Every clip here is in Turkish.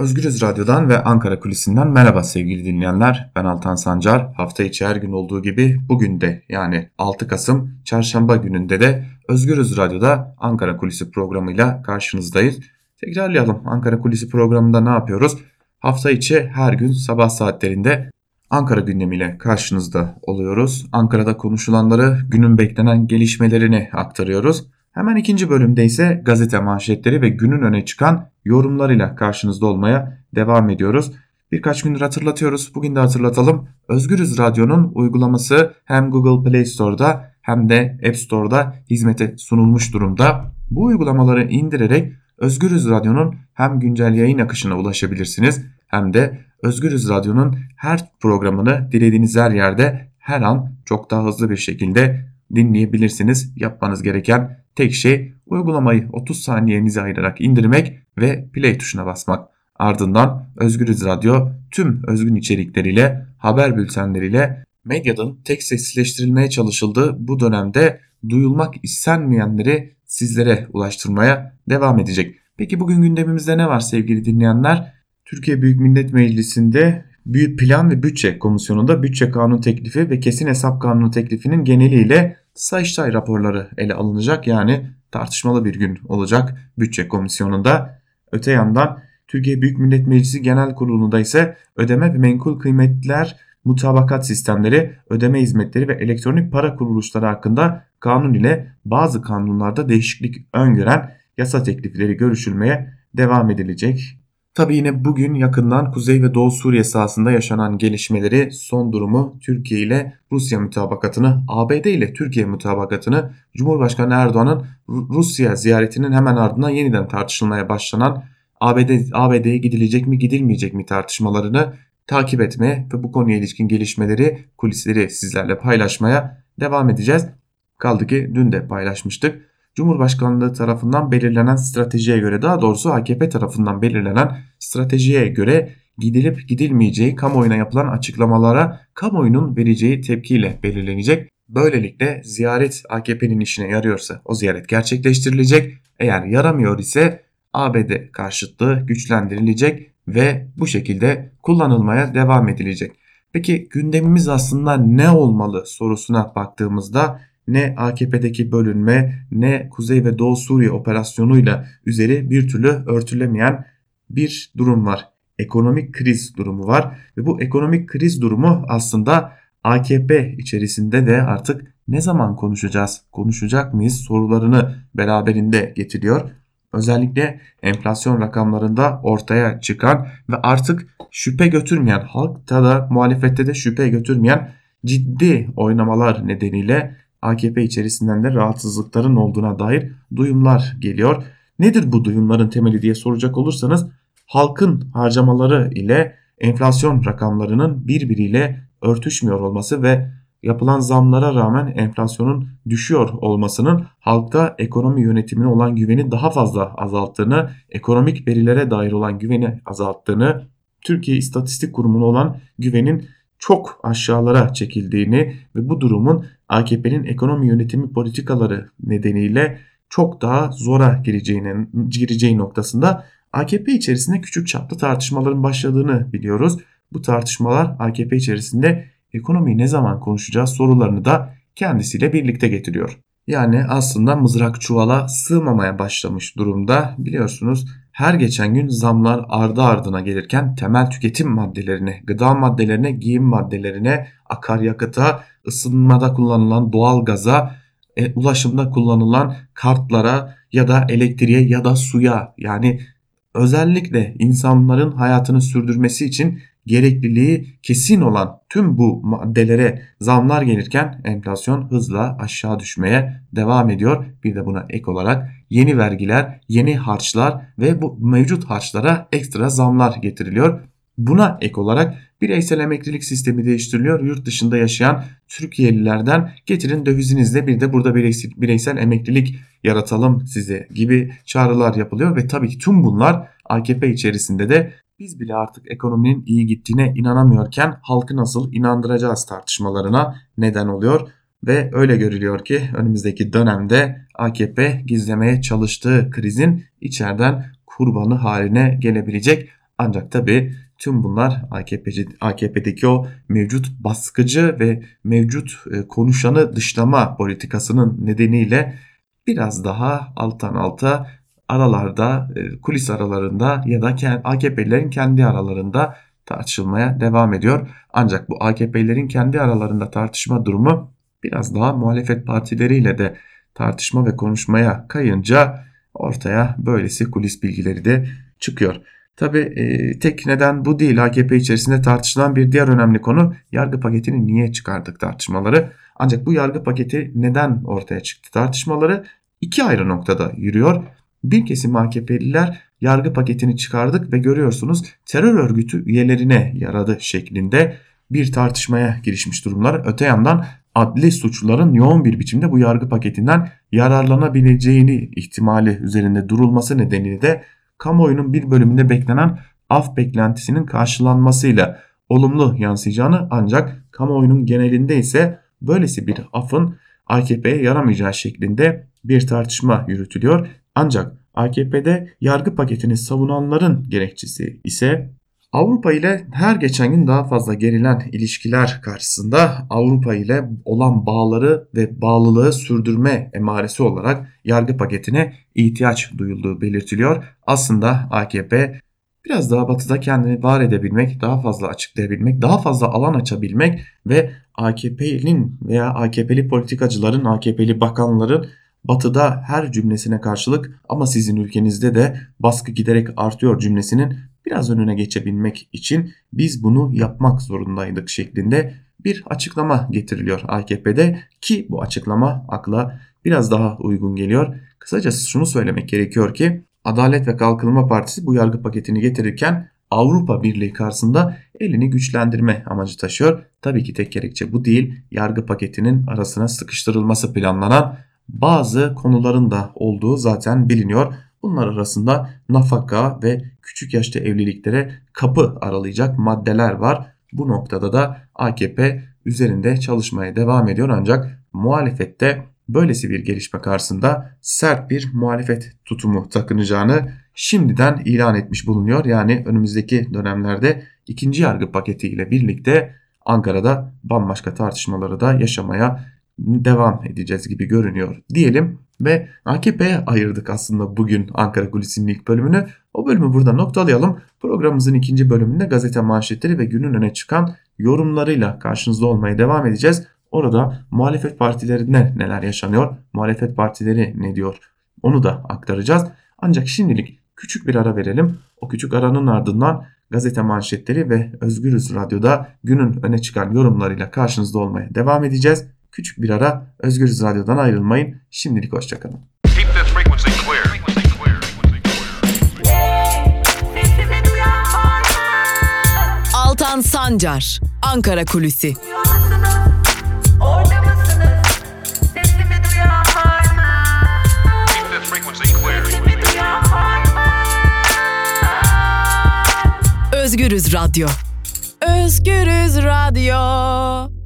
Özgürüz Radyo'dan ve Ankara Kulisi'nden merhaba sevgili dinleyenler. Ben Altan Sancar. Hafta içi her gün olduğu gibi bugün de yani 6 Kasım çarşamba gününde de Özgürüz Radyo'da Ankara Kulisi programıyla karşınızdayız. Tekrarlayalım Ankara Kulisi programında ne yapıyoruz? Hafta içi her gün sabah saatlerinde Ankara gündemiyle karşınızda oluyoruz. Ankara'da konuşulanları, günün beklenen gelişmelerini aktarıyoruz. Hemen ikinci bölümde ise gazete manşetleri ve günün öne çıkan yorumlarıyla karşınızda olmaya devam ediyoruz. Birkaç gündür hatırlatıyoruz. Bugün de hatırlatalım. Özgürüz Radyo'nun uygulaması hem Google Play Store'da hem de App Store'da hizmete sunulmuş durumda. Bu uygulamaları indirerek Özgürüz Radyo'nun hem güncel yayın akışına ulaşabilirsiniz hem de Özgürüz Radyo'nun her programını dilediğiniz her yerde her an çok daha hızlı bir şekilde dinleyebilirsiniz. Yapmanız gereken tek şey uygulamayı 30 saniyenizi ayırarak indirmek ve play tuşuna basmak. Ardından Özgürüz Radyo tüm özgün içerikleriyle, haber bültenleriyle medyanın tek sessizleştirilmeye çalışıldığı bu dönemde duyulmak istenmeyenleri sizlere ulaştırmaya devam edecek. Peki bugün gündemimizde ne var sevgili dinleyenler? Türkiye Büyük Millet Meclisi'nde Büyük Plan ve Bütçe Komisyonu'nda bütçe kanun teklifi ve kesin hesap kanunu teklifinin geneliyle Sayıştay raporları ele alınacak. Yani tartışmalı bir gün olacak bütçe komisyonunda. Öte yandan Türkiye Büyük Millet Meclisi Genel Kurulu'nda ise ödeme ve menkul kıymetler mutabakat sistemleri, ödeme hizmetleri ve elektronik para kuruluşları hakkında kanun ile bazı kanunlarda değişiklik öngören yasa teklifleri görüşülmeye devam edilecek. Tabi yine bugün yakından Kuzey ve Doğu Suriye sahasında yaşanan gelişmeleri, son durumu, Türkiye ile Rusya mutabakatını, ABD ile Türkiye mutabakatını, Cumhurbaşkanı Erdoğan'ın Rusya ziyaretinin hemen ardından yeniden tartışılmaya başlanan ABD ABD'ye gidilecek mi gidilmeyecek mi tartışmalarını takip etmeye ve bu konuya ilişkin gelişmeleri, kulisleri sizlerle paylaşmaya devam edeceğiz. Kaldı ki dün de paylaşmıştık. Cumhurbaşkanlığı tarafından belirlenen stratejiye göre daha doğrusu AKP tarafından belirlenen stratejiye göre gidilip gidilmeyeceği kamuoyuna yapılan açıklamalara kamuoyunun vereceği tepkiyle belirlenecek. Böylelikle ziyaret AKP'nin işine yarıyorsa o ziyaret gerçekleştirilecek. Eğer yaramıyor ise ABD karşıtlığı güçlendirilecek ve bu şekilde kullanılmaya devam edilecek. Peki gündemimiz aslında ne olmalı sorusuna baktığımızda ne AKP'deki bölünme ne Kuzey ve Doğu Suriye operasyonuyla üzeri bir türlü örtülemeyen bir durum var. Ekonomik kriz durumu var ve bu ekonomik kriz durumu aslında AKP içerisinde de artık ne zaman konuşacağız, konuşacak mıyız sorularını beraberinde getiriyor. Özellikle enflasyon rakamlarında ortaya çıkan ve artık şüphe götürmeyen, halkta da muhalefette de şüphe götürmeyen ciddi oynamalar nedeniyle AKP içerisinden de rahatsızlıkların olduğuna dair duyumlar geliyor. Nedir bu duyumların temeli diye soracak olursanız halkın harcamaları ile enflasyon rakamlarının birbiriyle örtüşmüyor olması ve yapılan zamlara rağmen enflasyonun düşüyor olmasının halkta ekonomi yönetimine olan güveni daha fazla azalttığını, ekonomik verilere dair olan güveni azalttığını, Türkiye İstatistik Kurumu'na olan güvenin çok aşağılara çekildiğini ve bu durumun AKP'nin ekonomi yönetimi politikaları nedeniyle çok daha zora gireceğinin, gireceği noktasında AKP içerisinde küçük çaplı tartışmaların başladığını biliyoruz. Bu tartışmalar AKP içerisinde ekonomiyi ne zaman konuşacağız sorularını da kendisiyle birlikte getiriyor. Yani aslında mızrak çuvala sığmamaya başlamış durumda. Biliyorsunuz her geçen gün zamlar ardı ardına gelirken temel tüketim maddelerine, gıda maddelerine, giyim maddelerine, akaryakıta, ısınmada kullanılan doğal gaza, e, ulaşımda kullanılan kartlara ya da elektriğe ya da suya yani özellikle insanların hayatını sürdürmesi için gerekliliği kesin olan tüm bu maddelere zamlar gelirken enflasyon hızla aşağı düşmeye devam ediyor. Bir de buna ek olarak yeni vergiler, yeni harçlar ve bu mevcut harçlara ekstra zamlar getiriliyor. Buna ek olarak Bireysel emeklilik sistemi değiştiriliyor. Yurt dışında yaşayan Türkiye'lilerden getirin dövizinizle bir de burada bireysel, emeklilik yaratalım size gibi çağrılar yapılıyor ve tabii ki tüm bunlar AKP içerisinde de biz bile artık ekonominin iyi gittiğine inanamıyorken halkı nasıl inandıracağız tartışmalarına neden oluyor ve öyle görülüyor ki önümüzdeki dönemde AKP gizlemeye çalıştığı krizin içeriden kurbanı haline gelebilecek. Ancak tabi tüm bunlar AKP'ci, AKP'deki o mevcut baskıcı ve mevcut e, konuşanı dışlama politikasının nedeniyle biraz daha alttan alta aralarda e, kulis aralarında ya da AKP'lilerin kendi aralarında tartışılmaya devam ediyor. Ancak bu AKP'lilerin kendi aralarında tartışma durumu biraz daha muhalefet partileriyle de tartışma ve konuşmaya kayınca ortaya böylesi kulis bilgileri de çıkıyor. Tabi e, tek neden bu değil. AKP içerisinde tartışılan bir diğer önemli konu yargı paketini niye çıkardık tartışmaları. Ancak bu yargı paketi neden ortaya çıktı tartışmaları iki ayrı noktada yürüyor. Bir kesim AKP'liler yargı paketini çıkardık ve görüyorsunuz terör örgütü üyelerine yaradı şeklinde bir tartışmaya girişmiş durumlar. Öte yandan adli suçluların yoğun bir biçimde bu yargı paketinden yararlanabileceğini ihtimali üzerinde durulması nedeniyle de kamuoyunun bir bölümünde beklenen af beklentisinin karşılanmasıyla olumlu yansıyacağını ancak kamuoyunun genelinde ise böylesi bir afın AKP'ye yaramayacağı şeklinde bir tartışma yürütülüyor. Ancak AKP'de yargı paketini savunanların gerekçesi ise Avrupa ile her geçen gün daha fazla gerilen ilişkiler karşısında Avrupa ile olan bağları ve bağlılığı sürdürme emaresi olarak yargı paketine ihtiyaç duyulduğu belirtiliyor. Aslında AKP biraz daha batıda kendini var edebilmek, daha fazla açıklayabilmek, daha fazla alan açabilmek ve AKP'nin veya AKP'li politikacıların, AKP'li bakanların batıda her cümlesine karşılık ama sizin ülkenizde de baskı giderek artıyor cümlesinin biraz önüne geçebilmek için biz bunu yapmak zorundaydık şeklinde bir açıklama getiriliyor AKP'de ki bu açıklama akla biraz daha uygun geliyor. Kısacası şunu söylemek gerekiyor ki Adalet ve Kalkınma Partisi bu yargı paketini getirirken Avrupa Birliği karşısında elini güçlendirme amacı taşıyor. Tabii ki tek gerekçe bu değil. Yargı paketinin arasına sıkıştırılması planlanan bazı konuların da olduğu zaten biliniyor. Bunlar arasında nafaka ve küçük yaşta evliliklere kapı aralayacak maddeler var. Bu noktada da AKP üzerinde çalışmaya devam ediyor ancak muhalefette böylesi bir gelişme karşısında sert bir muhalefet tutumu takınacağını şimdiden ilan etmiş bulunuyor. Yani önümüzdeki dönemlerde ikinci yargı paketiyle birlikte Ankara'da bambaşka tartışmaları da yaşamaya devam edeceğiz gibi görünüyor diyelim ve AKP'ye ayırdık aslında bugün Ankara Kulisi'nin ilk bölümünü. O bölümü burada noktalayalım. Programımızın ikinci bölümünde gazete manşetleri ve günün öne çıkan yorumlarıyla karşınızda olmaya devam edeceğiz. Orada muhalefet partilerinde neler yaşanıyor, muhalefet partileri ne diyor onu da aktaracağız. Ancak şimdilik küçük bir ara verelim. O küçük aranın ardından gazete manşetleri ve Özgürüz Radyo'da günün öne çıkan yorumlarıyla karşınızda olmaya devam edeceğiz. Küçük bir ara Özgürüz Radyo'dan ayrılmayın. Şimdilik hoşçakalın. Altan Sancar, Ankara Kulüsi. Özgürüz Radyo. Özgürüz Radyo.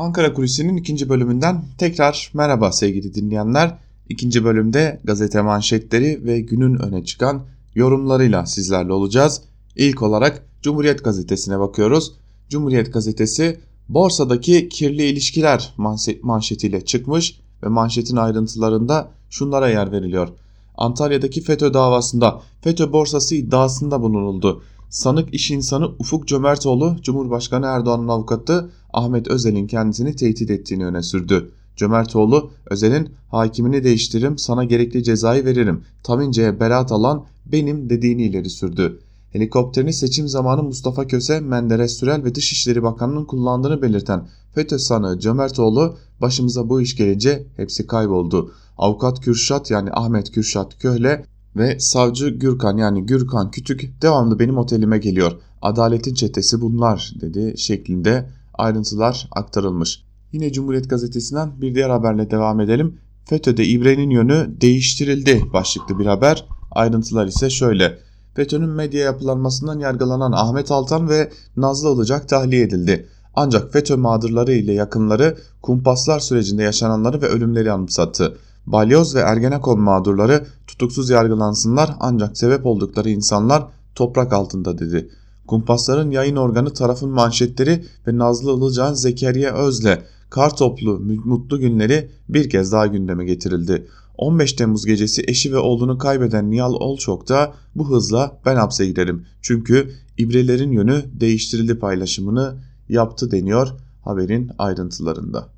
Ankara Kulisi'nin ikinci bölümünden tekrar merhaba sevgili dinleyenler. İkinci bölümde gazete manşetleri ve günün öne çıkan yorumlarıyla sizlerle olacağız. İlk olarak Cumhuriyet Gazetesi'ne bakıyoruz. Cumhuriyet Gazetesi borsadaki kirli ilişkiler manşetiyle çıkmış ve manşetin ayrıntılarında şunlara yer veriliyor. Antalya'daki FETÖ davasında FETÖ borsası iddiasında bulunuldu. Sanık iş insanı Ufuk Cömertoğlu, Cumhurbaşkanı Erdoğan'ın avukatı Ahmet Özel'in kendisini tehdit ettiğini öne sürdü. Cömertoğlu, Özel'in hakimini değiştiririm sana gerekli cezayı veririm. Tamince'ye beraat alan benim dediğini ileri sürdü. Helikopterini seçim zamanı Mustafa Köse, Menderes Sürel ve Dışişleri Bakanı'nın kullandığını belirten FETÖ sanığı Cömertoğlu başımıza bu iş gelince hepsi kayboldu. Avukat Kürşat yani Ahmet Kürşat Köhle ve savcı Gürkan yani Gürkan Kütük devamlı benim otelime geliyor. Adaletin çetesi bunlar dedi şeklinde ayrıntılar aktarılmış. Yine Cumhuriyet Gazetesi'nden bir diğer haberle devam edelim. FETÖ'de İbre'nin yönü değiştirildi başlıklı bir haber. Ayrıntılar ise şöyle. FETÖ'nün medya yapılanmasından yargılanan Ahmet Altan ve Nazlı Ilıcak tahliye edildi. Ancak FETÖ mağdurları ile yakınları kumpaslar sürecinde yaşananları ve ölümleri anımsattı. Balyoz ve Ergenekon mağdurları tutuksuz yargılansınlar ancak sebep oldukları insanlar toprak altında dedi. Kumpasların yayın organı tarafın manşetleri ve Nazlı Ilıcak'ın Zekeriya Öz'le kar toplu mutlu günleri bir kez daha gündeme getirildi. 15 Temmuz gecesi eşi ve oğlunu kaybeden Nihal Olçok da bu hızla ben hapse girerim. Çünkü ibrelerin yönü değiştirildi paylaşımını yaptı deniyor haberin ayrıntılarında.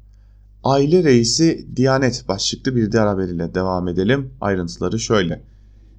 Aile reisi Diyanet başlıklı bir diğer haberiyle devam edelim. Ayrıntıları şöyle.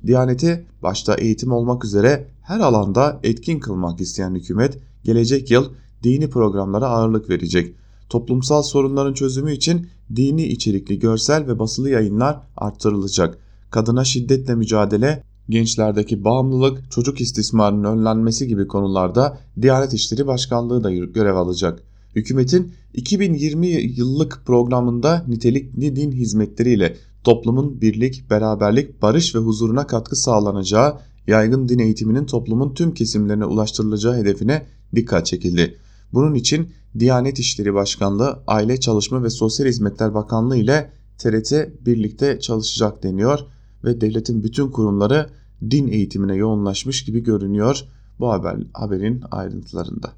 Diyaneti başta eğitim olmak üzere her alanda etkin kılmak isteyen hükümet gelecek yıl dini programlara ağırlık verecek. Toplumsal sorunların çözümü için dini içerikli görsel ve basılı yayınlar arttırılacak. Kadına şiddetle mücadele, gençlerdeki bağımlılık, çocuk istismarının önlenmesi gibi konularda Diyanet İşleri Başkanlığı da görev alacak. Hükümetin 2020 yıllık programında nitelikli din hizmetleriyle toplumun birlik, beraberlik, barış ve huzuruna katkı sağlanacağı, yaygın din eğitiminin toplumun tüm kesimlerine ulaştırılacağı hedefine dikkat çekildi. Bunun için Diyanet İşleri Başkanlığı, Aile Çalışma ve Sosyal Hizmetler Bakanlığı ile TRT birlikte çalışacak deniyor ve devletin bütün kurumları din eğitimine yoğunlaşmış gibi görünüyor bu haber, haberin ayrıntılarında.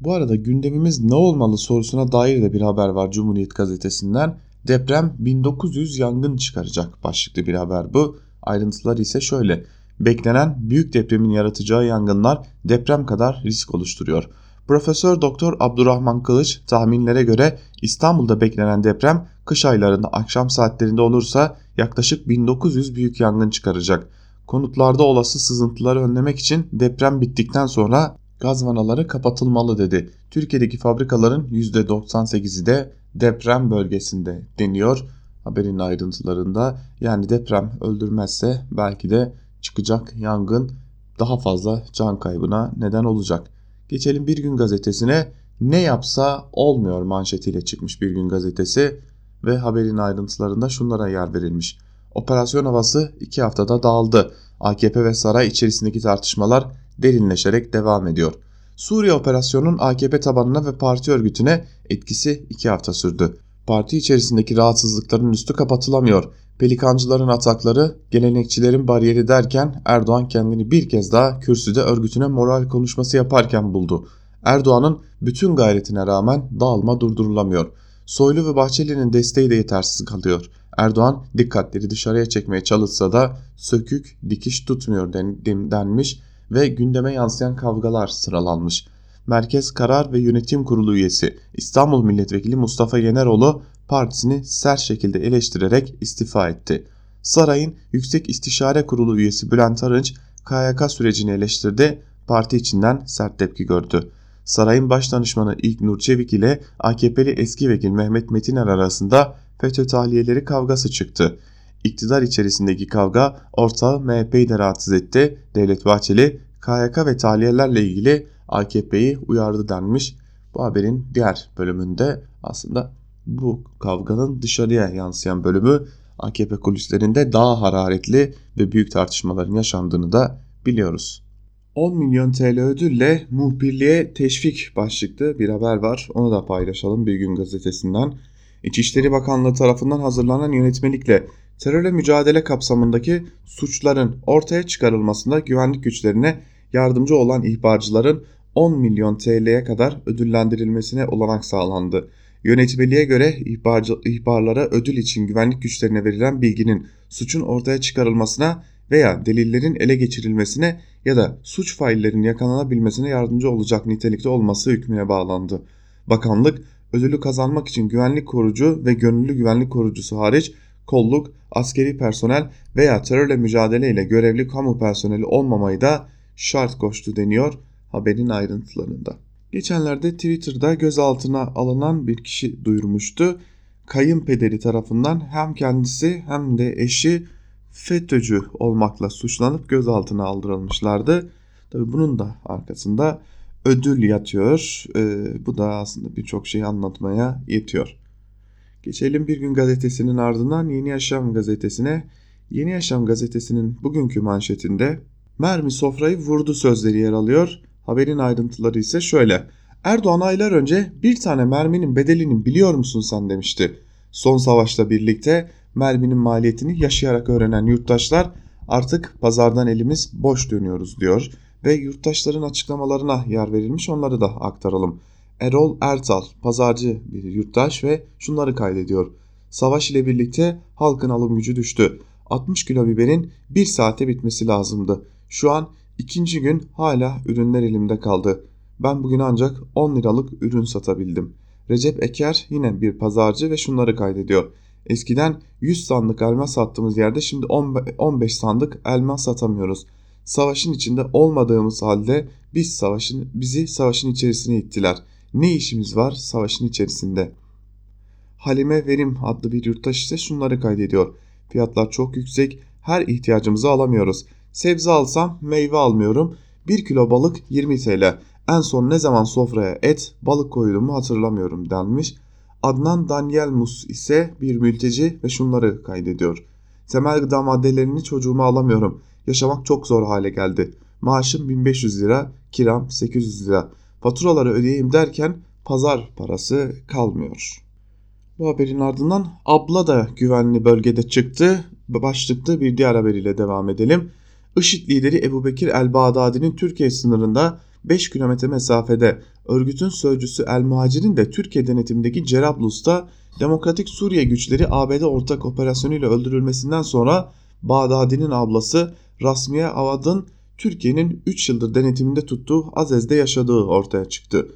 Bu arada gündemimiz ne olmalı sorusuna dair de bir haber var Cumhuriyet Gazetesi'nden. Deprem 1900 yangın çıkaracak başlıklı bir haber bu. Ayrıntılar ise şöyle. Beklenen büyük depremin yaratacağı yangınlar deprem kadar risk oluşturuyor. Profesör Doktor Abdurrahman Kılıç tahminlere göre İstanbul'da beklenen deprem kış aylarında akşam saatlerinde olursa yaklaşık 1900 büyük yangın çıkaracak. Konutlarda olası sızıntıları önlemek için deprem bittikten sonra gaz vanaları kapatılmalı dedi. Türkiye'deki fabrikaların %98'i de deprem bölgesinde deniyor haberin ayrıntılarında. Yani deprem öldürmezse belki de çıkacak yangın daha fazla can kaybına neden olacak. Geçelim Bir Gün Gazetesi'ne ne yapsa olmuyor manşetiyle çıkmış Bir Gün Gazetesi ve haberin ayrıntılarında şunlara yer verilmiş. Operasyon havası iki haftada dağıldı. AKP ve saray içerisindeki tartışmalar derinleşerek devam ediyor. Suriye operasyonunun AKP tabanına ve parti örgütüne etkisi iki hafta sürdü. Parti içerisindeki rahatsızlıkların üstü kapatılamıyor. Pelikancıların atakları, gelenekçilerin bariyeri derken Erdoğan kendini bir kez daha kürsüde örgütüne moral konuşması yaparken buldu. Erdoğan'ın bütün gayretine rağmen dağılma durdurulamıyor. Soylu ve Bahçeli'nin desteği de yetersiz kalıyor. Erdoğan dikkatleri dışarıya çekmeye çalışsa da sökük dikiş tutmuyor denmiş ve gündeme yansıyan kavgalar sıralanmış. Merkez Karar ve Yönetim Kurulu üyesi İstanbul Milletvekili Mustafa Yeneroğlu partisini sert şekilde eleştirerek istifa etti. Sarayın Yüksek İstişare Kurulu üyesi Bülent Arınç KYK sürecini eleştirdi, parti içinden sert tepki gördü. Sarayın baş İlk Nur Çevik ile AKP'li eski vekil Mehmet Metiner arasında FETÖ tahliyeleri kavgası çıktı. İktidar içerisindeki kavga ortağı MHP'yi de rahatsız etti. Devlet Bahçeli KYK ve tahliyelerle ilgili AKP'yi uyardı denmiş. Bu haberin diğer bölümünde aslında bu kavganın dışarıya yansıyan bölümü AKP kulislerinde daha hararetli ve büyük tartışmaların yaşandığını da biliyoruz. 10 milyon TL ödülle muhbirliğe teşvik başlıklı bir haber var. Onu da paylaşalım Bir Gün Gazetesi'nden. İçişleri Bakanlığı tarafından hazırlanan yönetmelikle terörle mücadele kapsamındaki suçların ortaya çıkarılmasında güvenlik güçlerine yardımcı olan ihbarcıların 10 milyon TL'ye kadar ödüllendirilmesine olanak sağlandı. Yönetmeliğe göre ihbarlara ödül için güvenlik güçlerine verilen bilginin suçun ortaya çıkarılmasına veya delillerin ele geçirilmesine ya da suç faillerinin yakalanabilmesine yardımcı olacak nitelikte olması hükmüne bağlandı. Bakanlık ödülü kazanmak için güvenlik korucu ve gönüllü güvenlik korucusu hariç kolluk, askeri personel veya terörle mücadele ile görevli kamu personeli olmamayı da şart koştu deniyor haberin ayrıntılarında. Geçenlerde Twitter'da gözaltına alınan bir kişi duyurmuştu. Kayınpederi tarafından hem kendisi hem de eşi FETÖ'cü olmakla suçlanıp gözaltına aldırılmışlardı. Tabi bunun da arkasında ödül yatıyor. E, bu da aslında birçok şeyi anlatmaya yetiyor. Geçelim Bir Gün Gazetesi'nin ardından Yeni Yaşam Gazetesi'ne. Yeni Yaşam Gazetesi'nin bugünkü manşetinde mermi sofrayı vurdu sözleri yer alıyor. Haberin ayrıntıları ise şöyle. Erdoğan aylar önce bir tane merminin bedelini biliyor musun sen demişti. Son savaşla birlikte merminin maliyetini yaşayarak öğrenen yurttaşlar artık pazardan elimiz boş dönüyoruz diyor ve yurttaşların açıklamalarına yer verilmiş onları da aktaralım. Erol Ertal pazarcı bir yurttaş ve şunları kaydediyor. Savaş ile birlikte halkın alım gücü düştü. 60 kilo biberin bir saate bitmesi lazımdı. Şu an ikinci gün hala ürünler elimde kaldı. Ben bugün ancak 10 liralık ürün satabildim. Recep Eker yine bir pazarcı ve şunları kaydediyor. Eskiden 100 sandık elma sattığımız yerde şimdi 15 sandık elma satamıyoruz. Savaşın içinde olmadığımız halde biz savaşın bizi savaşın içerisine ittiler. Ne işimiz var savaşın içerisinde? Halime Verim adlı bir yurttaş ise şunları kaydediyor. Fiyatlar çok yüksek, her ihtiyacımızı alamıyoruz. Sebze alsam meyve almıyorum. 1 kilo balık 20 TL. En son ne zaman sofraya et, balık koyduğumu hatırlamıyorum denmiş. Adnan Daniel Mus ise bir mülteci ve şunları kaydediyor. Temel gıda maddelerini çocuğuma alamıyorum. Yaşamak çok zor hale geldi. Maaşım 1500 lira, kiram 800 lira. Faturaları ödeyeyim derken pazar parası kalmıyor. Bu haberin ardından abla da güvenli bölgede çıktı. Başlıkta bir diğer haberiyle devam edelim. IŞİD lideri Ebu Bekir el-Bağdadi'nin Türkiye sınırında 5 kilometre mesafede örgütün sözcüsü El Muhacir'in de Türkiye denetimindeki Cerablus'ta Demokratik Suriye güçleri ABD ortak operasyonuyla öldürülmesinden sonra Bağdadi'nin ablası Rasmiye Avad'ın Türkiye'nin 3 yıldır denetiminde tuttuğu Azez'de yaşadığı ortaya çıktı.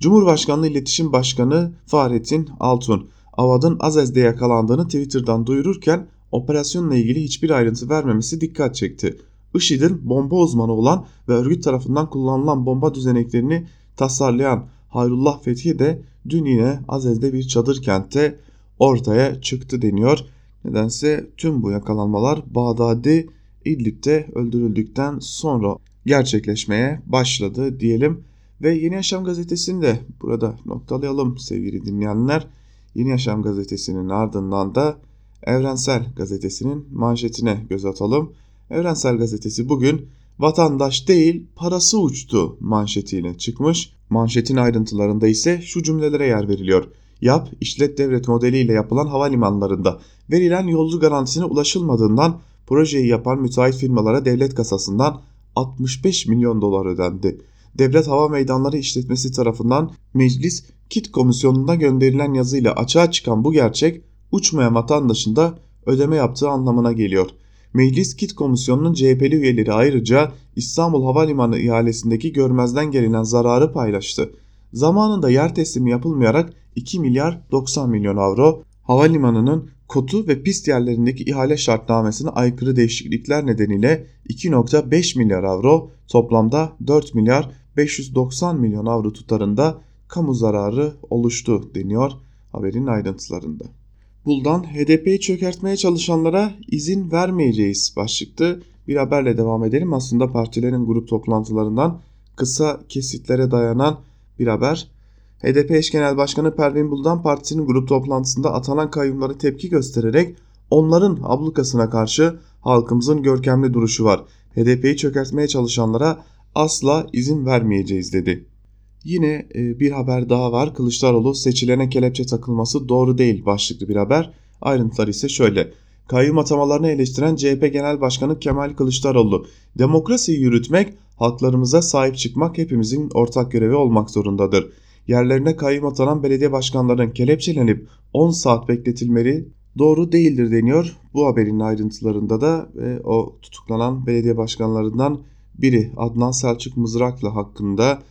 Cumhurbaşkanlığı İletişim Başkanı Fahrettin Altun, Avad'ın Azez'de yakalandığını Twitter'dan duyururken operasyonla ilgili hiçbir ayrıntı vermemesi dikkat çekti. IŞİD'in bomba uzmanı olan ve örgüt tarafından kullanılan bomba düzeneklerini tasarlayan Hayrullah Fethi de dün yine Azez'de bir çadır kentte ortaya çıktı deniyor. Nedense tüm bu yakalanmalar Bağdadi İdlib'de öldürüldükten sonra gerçekleşmeye başladı diyelim. Ve Yeni Yaşam gazetesini de burada noktalayalım sevgili dinleyenler. Yeni Yaşam gazetesinin ardından da Evrensel gazetesinin manşetine göz atalım. Evrensel gazetesi bugün vatandaş değil parası uçtu manşetiyle çıkmış. Manşetin ayrıntılarında ise şu cümlelere yer veriliyor. Yap, işlet devlet modeliyle yapılan havalimanlarında verilen yolcu garantisine ulaşılmadığından projeyi yapan müteahhit firmalara devlet kasasından 65 milyon dolar ödendi. Devlet Hava Meydanları İşletmesi tarafından Meclis Kit Komisyonu'na gönderilen yazıyla açığa çıkan bu gerçek uçmayan vatandaşın da ödeme yaptığı anlamına geliyor. Meclis Kit Komisyonu'nun CHP'li üyeleri ayrıca İstanbul Havalimanı ihalesindeki görmezden gelinen zararı paylaştı. Zamanında yer teslimi yapılmayarak 2 milyar 90 milyon avro, havalimanının kotu ve pist yerlerindeki ihale şartnamesine aykırı değişiklikler nedeniyle 2.5 milyar avro, toplamda 4 milyar 590 milyon avro tutarında kamu zararı oluştu deniyor haberin ayrıntılarında. Buldan HDP'yi çökertmeye çalışanlara izin vermeyeceğiz başlıklı bir haberle devam edelim. Aslında partilerin grup toplantılarından kısa kesitlere dayanan bir haber. HDP eş genel başkanı Pervin Buldan partisinin grup toplantısında atanan kayyumlara tepki göstererek onların ablukasına karşı halkımızın görkemli duruşu var. HDP'yi çökertmeye çalışanlara asla izin vermeyeceğiz dedi. Yine e, bir haber daha var. Kılıçdaroğlu seçilene kelepçe takılması doğru değil başlıklı bir haber. Ayrıntılar ise şöyle. Kayyum atamalarını eleştiren CHP Genel Başkanı Kemal Kılıçdaroğlu, demokrasiyi yürütmek, halklarımıza sahip çıkmak hepimizin ortak görevi olmak zorundadır. Yerlerine kayyum atanan belediye başkanlarının kelepçelenip 10 saat bekletilmeleri doğru değildir deniyor. Bu haberin ayrıntılarında da ve o tutuklanan belediye başkanlarından biri Adnan Selçuk Mızraklı hakkında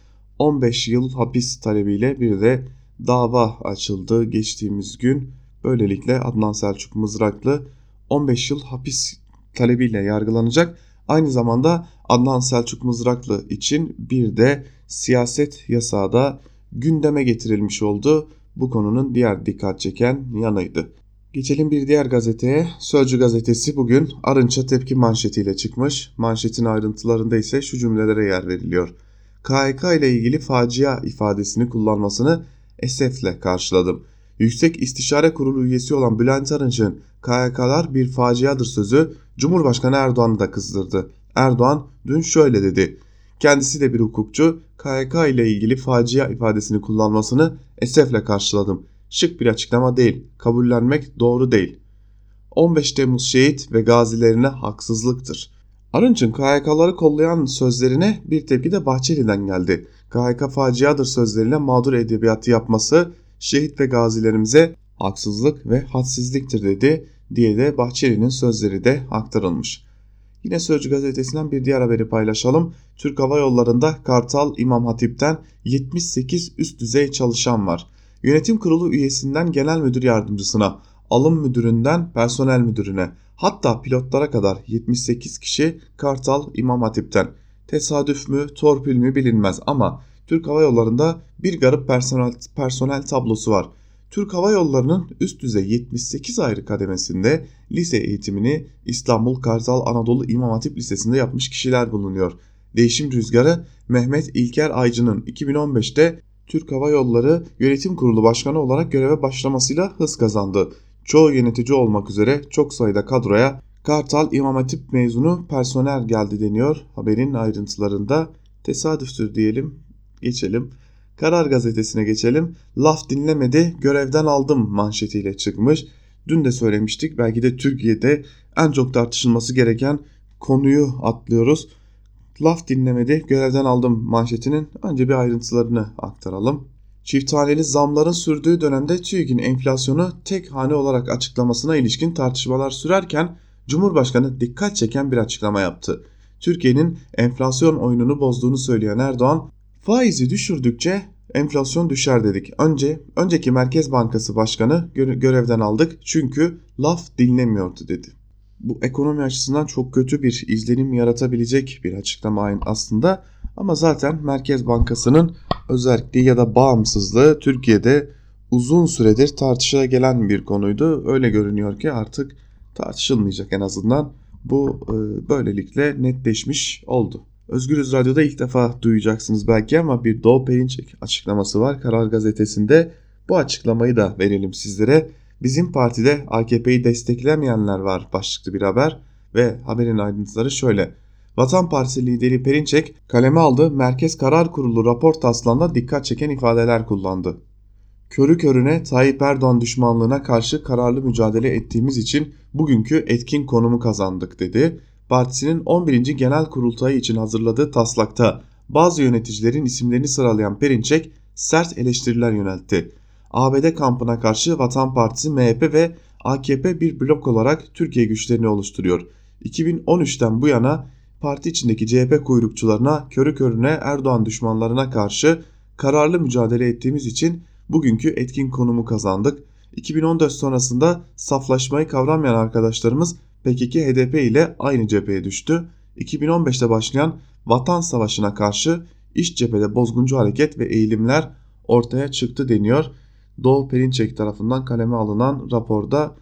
15 yıl hapis talebiyle bir de dava açıldı geçtiğimiz gün. Böylelikle Adnan Selçuk Mızraklı 15 yıl hapis talebiyle yargılanacak. Aynı zamanda Adnan Selçuk Mızraklı için bir de siyaset yasağı da gündeme getirilmiş oldu. Bu konunun diğer dikkat çeken yanıydı. Geçelim bir diğer gazeteye. Sözcü gazetesi bugün Arınç'a tepki manşetiyle çıkmış. Manşetin ayrıntılarında ise şu cümlelere yer veriliyor. KHK ile ilgili facia ifadesini kullanmasını esefle karşıladım. Yüksek İstişare Kurulu üyesi olan Bülent Arınç'ın KHK'lar bir faciadır sözü Cumhurbaşkanı Erdoğan'ı da kızdırdı. Erdoğan dün şöyle dedi. Kendisi de bir hukukçu. KHK ile ilgili facia ifadesini kullanmasını esefle karşıladım. Şık bir açıklama değil. Kabullenmek doğru değil. 15 Temmuz şehit ve gazilerine haksızlıktır. Arınç'ın KHK'ları kollayan sözlerine bir tepki de Bahçeli'den geldi. KHK faciadır sözlerine mağdur edebiyatı yapması şehit ve gazilerimize haksızlık ve hadsizliktir dedi diye de Bahçeli'nin sözleri de aktarılmış. Yine Sözcü gazetesinden bir diğer haberi paylaşalım. Türk Hava Yolları'nda Kartal İmam Hatip'ten 78 üst düzey çalışan var. Yönetim kurulu üyesinden genel müdür yardımcısına, alım müdüründen personel müdürüne, hatta pilotlara kadar 78 kişi Kartal İmam Hatip'ten. Tesadüf mü, torpil mi bilinmez ama Türk Hava Yolları'nda bir garip personel, personel tablosu var. Türk Hava Yolları'nın üst düzey 78 ayrı kademesinde lise eğitimini İstanbul Kartal Anadolu İmam Hatip Lisesi'nde yapmış kişiler bulunuyor. Değişim rüzgarı Mehmet İlker Aycı'nın 2015'te Türk Hava Yolları Yönetim Kurulu Başkanı olarak göreve başlamasıyla hız kazandı. Çoğu yönetici olmak üzere çok sayıda kadroya Kartal İmam Hatip mezunu personel geldi deniyor haberin ayrıntılarında. Tesadüftür diyelim geçelim. Karar gazetesine geçelim. Laf dinlemedi görevden aldım manşetiyle çıkmış. Dün de söylemiştik belki de Türkiye'de en çok tartışılması gereken konuyu atlıyoruz. Laf dinlemedi görevden aldım manşetinin önce bir ayrıntılarını aktaralım. Çift haneli zamların sürdüğü dönemde TÜİK'in enflasyonu tek hane olarak açıklamasına ilişkin tartışmalar sürerken Cumhurbaşkanı dikkat çeken bir açıklama yaptı. Türkiye'nin enflasyon oyununu bozduğunu söyleyen Erdoğan, faizi düşürdükçe enflasyon düşer dedik. Önce önceki Merkez Bankası Başkanı görevden aldık çünkü laf dinlemiyordu dedi. Bu ekonomi açısından çok kötü bir izlenim yaratabilecek bir açıklama aslında. Ama zaten Merkez Bankası'nın özelliği ya da bağımsızlığı Türkiye'de uzun süredir tartışıla gelen bir konuydu. Öyle görünüyor ki artık tartışılmayacak en azından. Bu e, böylelikle netleşmiş oldu. Özgürüz Radyo'da ilk defa duyacaksınız belki ama bir Doğu Perinçek açıklaması var Karar Gazetesi'nde. Bu açıklamayı da verelim sizlere. Bizim partide AKP'yi desteklemeyenler var başlıklı bir haber ve haberin ayrıntıları şöyle. Vatan Partisi lideri Perinçek kaleme aldı Merkez Karar Kurulu rapor taslağında dikkat çeken ifadeler kullandı. Körü körüne Tayyip Erdoğan düşmanlığına karşı kararlı mücadele ettiğimiz için bugünkü etkin konumu kazandık dedi. Partisinin 11. Genel Kurultayı için hazırladığı taslakta bazı yöneticilerin isimlerini sıralayan Perinçek sert eleştiriler yöneltti. ABD kampına karşı Vatan Partisi, MHP ve AKP bir blok olarak Türkiye güçlerini oluşturuyor. 2013'ten bu yana parti içindeki CHP kuyrukçularına, körü körüne Erdoğan düşmanlarına karşı kararlı mücadele ettiğimiz için bugünkü etkin konumu kazandık. 2014 sonrasında saflaşmayı kavramayan arkadaşlarımız PKK HDP ile aynı cepheye düştü. 2015'te başlayan Vatan Savaşı'na karşı iş cephede bozguncu hareket ve eğilimler ortaya çıktı deniyor. Doğu Perinçek tarafından kaleme alınan raporda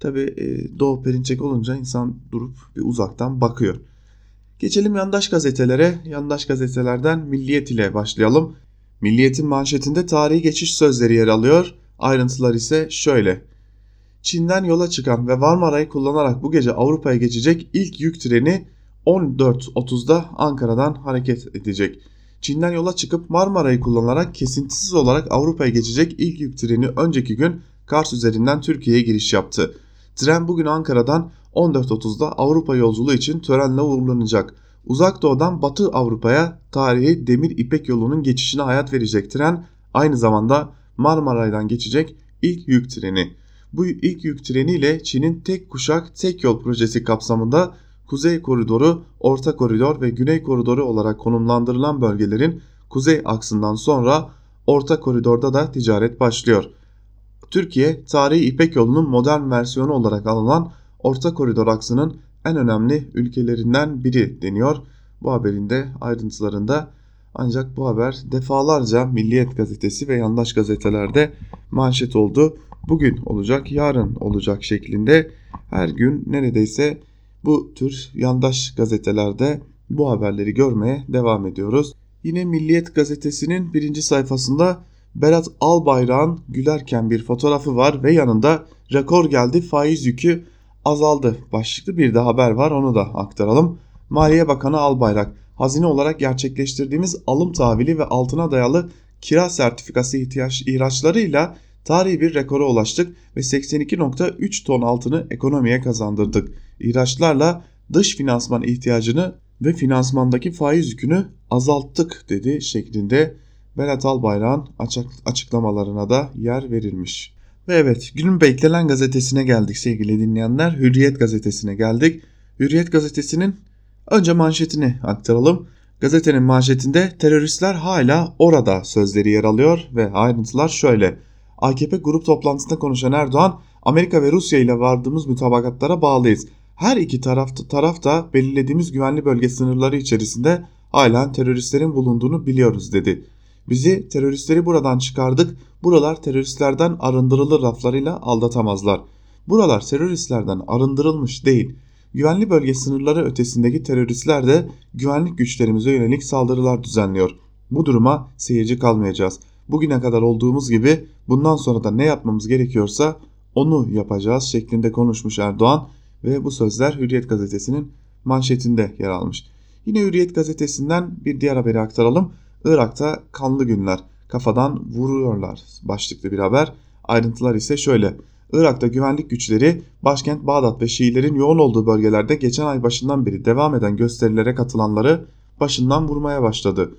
tabi e, Doğu Perinçek olunca insan durup bir uzaktan bakıyor. Geçelim yandaş gazetelere. Yandaş gazetelerden Milliyet ile başlayalım. Milliyet'in manşetinde tarihi geçiş sözleri yer alıyor. Ayrıntılar ise şöyle. Çin'den yola çıkan ve Marmara'yı kullanarak bu gece Avrupa'ya geçecek ilk yük treni 14.30'da Ankara'dan hareket edecek. Çin'den yola çıkıp Marmara'yı kullanarak kesintisiz olarak Avrupa'ya geçecek ilk yük treni önceki gün Kars üzerinden Türkiye'ye giriş yaptı. Tren bugün Ankara'dan 14.30'da Avrupa yolculuğu için törenle uğurlanacak. Uzak Doğu'dan Batı Avrupa'ya tarihi Demir İpek yolunun geçişine hayat verecek tren aynı zamanda Marmaray'dan geçecek ilk yük treni. Bu ilk yük treniyle Çin'in tek kuşak tek yol projesi kapsamında Kuzey Koridoru, Orta Koridor ve Güney Koridoru olarak konumlandırılan bölgelerin kuzey aksından sonra Orta Koridor'da da ticaret başlıyor. Türkiye, tarihi İpek yolunun modern versiyonu olarak alınan Orta Koridor aksının en önemli ülkelerinden biri deniyor. Bu haberin de ayrıntılarında ancak bu haber defalarca Milliyet gazetesi ve yandaş gazetelerde manşet oldu. bugün olacak, yarın olacak şeklinde her gün neredeyse bu tür yandaş gazetelerde bu haberleri görmeye devam ediyoruz. Yine Milliyet gazetesinin birinci sayfasında Berat Albayrak'ın gülerken bir fotoğrafı var ve yanında rekor geldi faiz yükü azaldı başlıklı bir de haber var onu da aktaralım. Maliye Bakanı Albayrak hazine olarak gerçekleştirdiğimiz alım tahvili ve altına dayalı kira sertifikası ihtiyaç ihraçlarıyla tarihi bir rekora ulaştık ve 82.3 ton altını ekonomiye kazandırdık. İhraçlarla dış finansman ihtiyacını ve finansmandaki faiz yükünü azalttık dedi şeklinde Berat Albayrak'ın açıklamalarına da yer verilmiş. Ve evet günün beklenen gazetesine geldik sevgili dinleyenler. Hürriyet gazetesine geldik. Hürriyet gazetesinin önce manşetini aktaralım. Gazetenin manşetinde teröristler hala orada sözleri yer alıyor ve ayrıntılar şöyle. AKP grup toplantısında konuşan Erdoğan, Amerika ve Rusya ile vardığımız mütabakatlara bağlıyız. Her iki taraf, taraf da belirlediğimiz güvenli bölge sınırları içerisinde halen teröristlerin bulunduğunu biliyoruz dedi. Bizi teröristleri buradan çıkardık, buralar teröristlerden arındırılır laflarıyla aldatamazlar. Buralar teröristlerden arındırılmış değil. Güvenli bölge sınırları ötesindeki teröristler de güvenlik güçlerimize yönelik saldırılar düzenliyor. Bu duruma seyirci kalmayacağız. Bugüne kadar olduğumuz gibi bundan sonra da ne yapmamız gerekiyorsa onu yapacağız şeklinde konuşmuş Erdoğan ve bu sözler Hürriyet gazetesinin manşetinde yer almış. Yine Hürriyet gazetesinden bir diğer haberi aktaralım. Irak'ta kanlı günler kafadan vuruyorlar başlıklı bir haber. Ayrıntılar ise şöyle. Irak'ta güvenlik güçleri başkent Bağdat ve Şiilerin yoğun olduğu bölgelerde geçen ay başından beri devam eden gösterilere katılanları başından vurmaya başladı.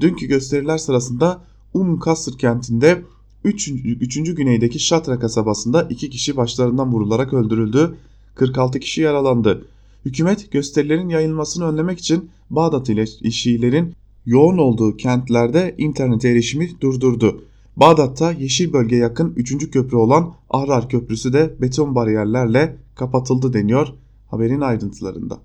Dünkü gösteriler sırasında Um Kasr kentinde 3. 3. güneydeki Şatra kasabasında 2 kişi başlarından vurularak öldürüldü. 46 kişi yaralandı. Hükümet gösterilerin yayılmasını önlemek için Bağdat ile Şiilerin yoğun olduğu kentlerde internet erişimi durdurdu. Bağdat'ta yeşil bölge yakın 3. köprü olan Ahrar Köprüsü de beton bariyerlerle kapatıldı deniyor haberin ayrıntılarında.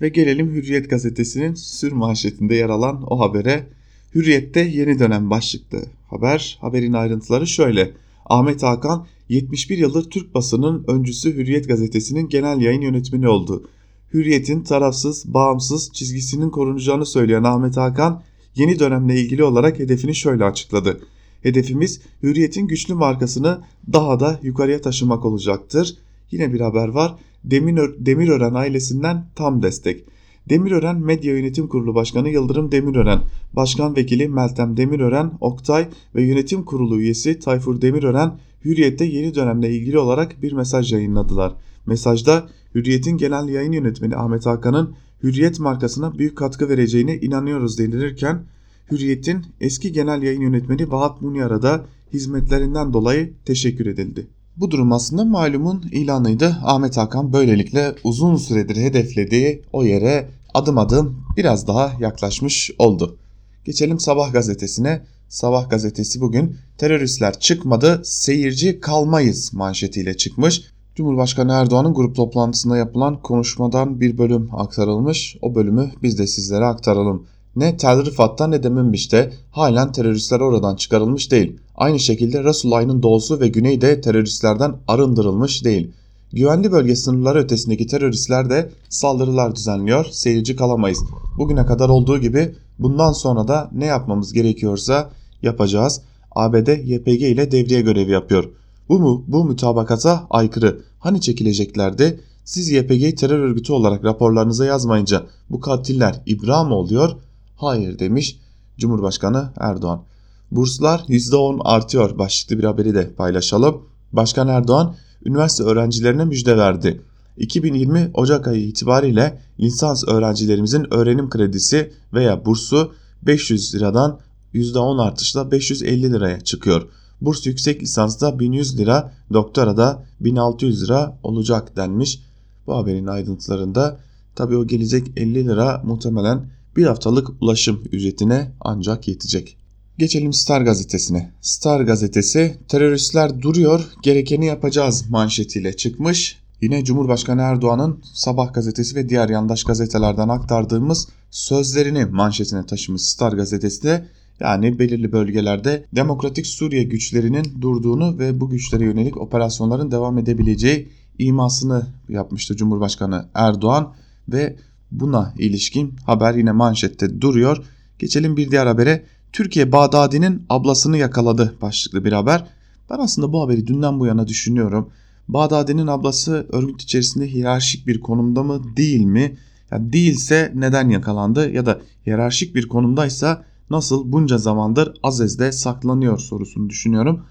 Ve gelelim Hürriyet gazetesinin sür manşetinde yer alan o habere. Hürriyet'te yeni dönem başlıklı haber. Haberin ayrıntıları şöyle. Ahmet Hakan 71 yıldır Türk basının öncüsü Hürriyet gazetesinin genel yayın yönetmeni oldu. Hürriyet'in tarafsız, bağımsız çizgisinin korunacağını söyleyen Ahmet Hakan yeni dönemle ilgili olarak hedefini şöyle açıkladı. Hedefimiz Hürriyet'in güçlü markasını daha da yukarıya taşımak olacaktır. Yine bir haber var. Demir, Demirören ailesinden tam destek. Demirören Medya Yönetim Kurulu Başkanı Yıldırım Demirören, Başkan Vekili Meltem Demirören, Oktay ve Yönetim Kurulu üyesi Tayfur Demirören Hürriyet'te yeni dönemle ilgili olarak bir mesaj yayınladılar. Mesajda Hürriyet'in genel yayın yönetmeni Ahmet Hakan'ın Hürriyet markasına büyük katkı vereceğine inanıyoruz denilirken Hürriyet'in eski genel yayın yönetmeni Vahap Munyar'a da hizmetlerinden dolayı teşekkür edildi. Bu durum aslında malumun ilanıydı. Ahmet Hakan böylelikle uzun süredir hedeflediği o yere adım adım biraz daha yaklaşmış oldu. Geçelim Sabah gazetesine. Sabah gazetesi bugün teröristler çıkmadı seyirci kalmayız manşetiyle çıkmış. Cumhurbaşkanı Erdoğan'ın grup toplantısında yapılan konuşmadan bir bölüm aktarılmış. O bölümü biz de sizlere aktaralım. Ne Tel Rifat'ta ne de Münbiş'te halen teröristler oradan çıkarılmış değil. Aynı şekilde Resulayn'ın doğusu ve güneyi de teröristlerden arındırılmış değil. Güvenli bölge sınırları ötesindeki teröristler de saldırılar düzenliyor, seyirci kalamayız. Bugüne kadar olduğu gibi bundan sonra da ne yapmamız gerekiyorsa yapacağız. ABD YPG ile devriye görevi yapıyor. Bu mu bu mütabakata aykırı. Hani çekileceklerdi? Siz YPG terör örgütü olarak raporlarınıza yazmayınca bu katiller ibra mı oluyor? Hayır demiş Cumhurbaşkanı Erdoğan. Burslar %10 artıyor başlıklı bir haberi de paylaşalım. Başkan Erdoğan üniversite öğrencilerine müjde verdi. 2020 Ocak ayı itibariyle lisans öğrencilerimizin öğrenim kredisi veya bursu 500 liradan %10 artışla 550 liraya çıkıyor. Burs yüksek lisansta 1100 lira, doktora da 1600 lira olacak denmiş. Bu haberin ayrıntılarında tabii o gelecek 50 lira muhtemelen bir haftalık ulaşım ücretine ancak yetecek. Geçelim Star gazetesine. Star gazetesi teröristler duruyor gerekeni yapacağız manşetiyle çıkmış. Yine Cumhurbaşkanı Erdoğan'ın Sabah gazetesi ve diğer yandaş gazetelerden aktardığımız sözlerini manşetine taşımış Star gazetesi de Yani belirli bölgelerde Demokratik Suriye güçlerinin durduğunu ve bu güçlere yönelik operasyonların devam edebileceği imasını yapmıştı Cumhurbaşkanı Erdoğan ve buna ilişkin haber yine manşette duruyor. Geçelim bir diğer habere. Türkiye Bağdadi'nin ablasını yakaladı başlıklı bir haber. Ben aslında bu haberi dünden bu yana düşünüyorum. Bağdadi'nin ablası örgüt içerisinde hiyerarşik bir konumda mı değil mi? Ya değilse neden yakalandı ya da hiyerarşik bir konumdaysa nasıl bunca zamandır Azez'de saklanıyor sorusunu düşünüyorum.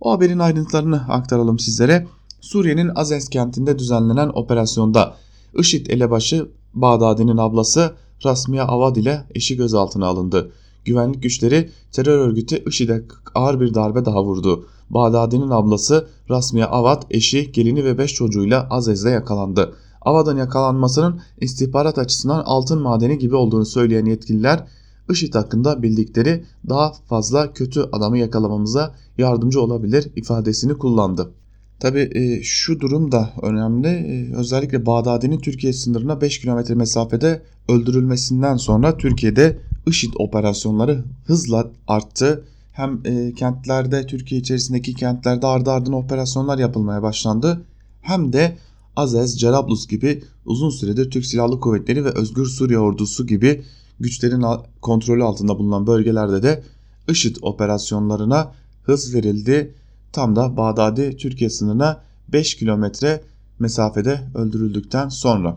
O haberin ayrıntılarını aktaralım sizlere. Suriye'nin Azez kentinde düzenlenen operasyonda IŞİD elebaşı Bağdadi'nin ablası Rasmiye Avad ile eşi gözaltına alındı. Güvenlik güçleri terör örgütü IŞİD'e ağır bir darbe daha vurdu. Bağdadi'nin ablası Rasmiye Avad, eşi, gelini ve 5 çocuğuyla Azez'de yakalandı. Avad'ın yakalanmasının istihbarat açısından altın madeni gibi olduğunu söyleyen yetkililer IŞİD hakkında bildikleri daha fazla kötü adamı yakalamamıza yardımcı olabilir ifadesini kullandı. Tabi e, şu durum da önemli. E, özellikle Bağdadi'nin Türkiye sınırına 5 kilometre mesafede öldürülmesinden sonra Türkiye'de IŞİD operasyonları hızla arttı. Hem e, kentlerde Türkiye içerisindeki kentlerde ardı ardına operasyonlar yapılmaya başlandı. Hem de Azez, Cerablus gibi uzun süredir Türk Silahlı Kuvvetleri ve Özgür Suriye Ordusu gibi güçlerin kontrolü altında bulunan bölgelerde de IŞİD operasyonlarına hız verildi. Tam da Bağdadi Türkiye sınırına 5 kilometre mesafede öldürüldükten sonra.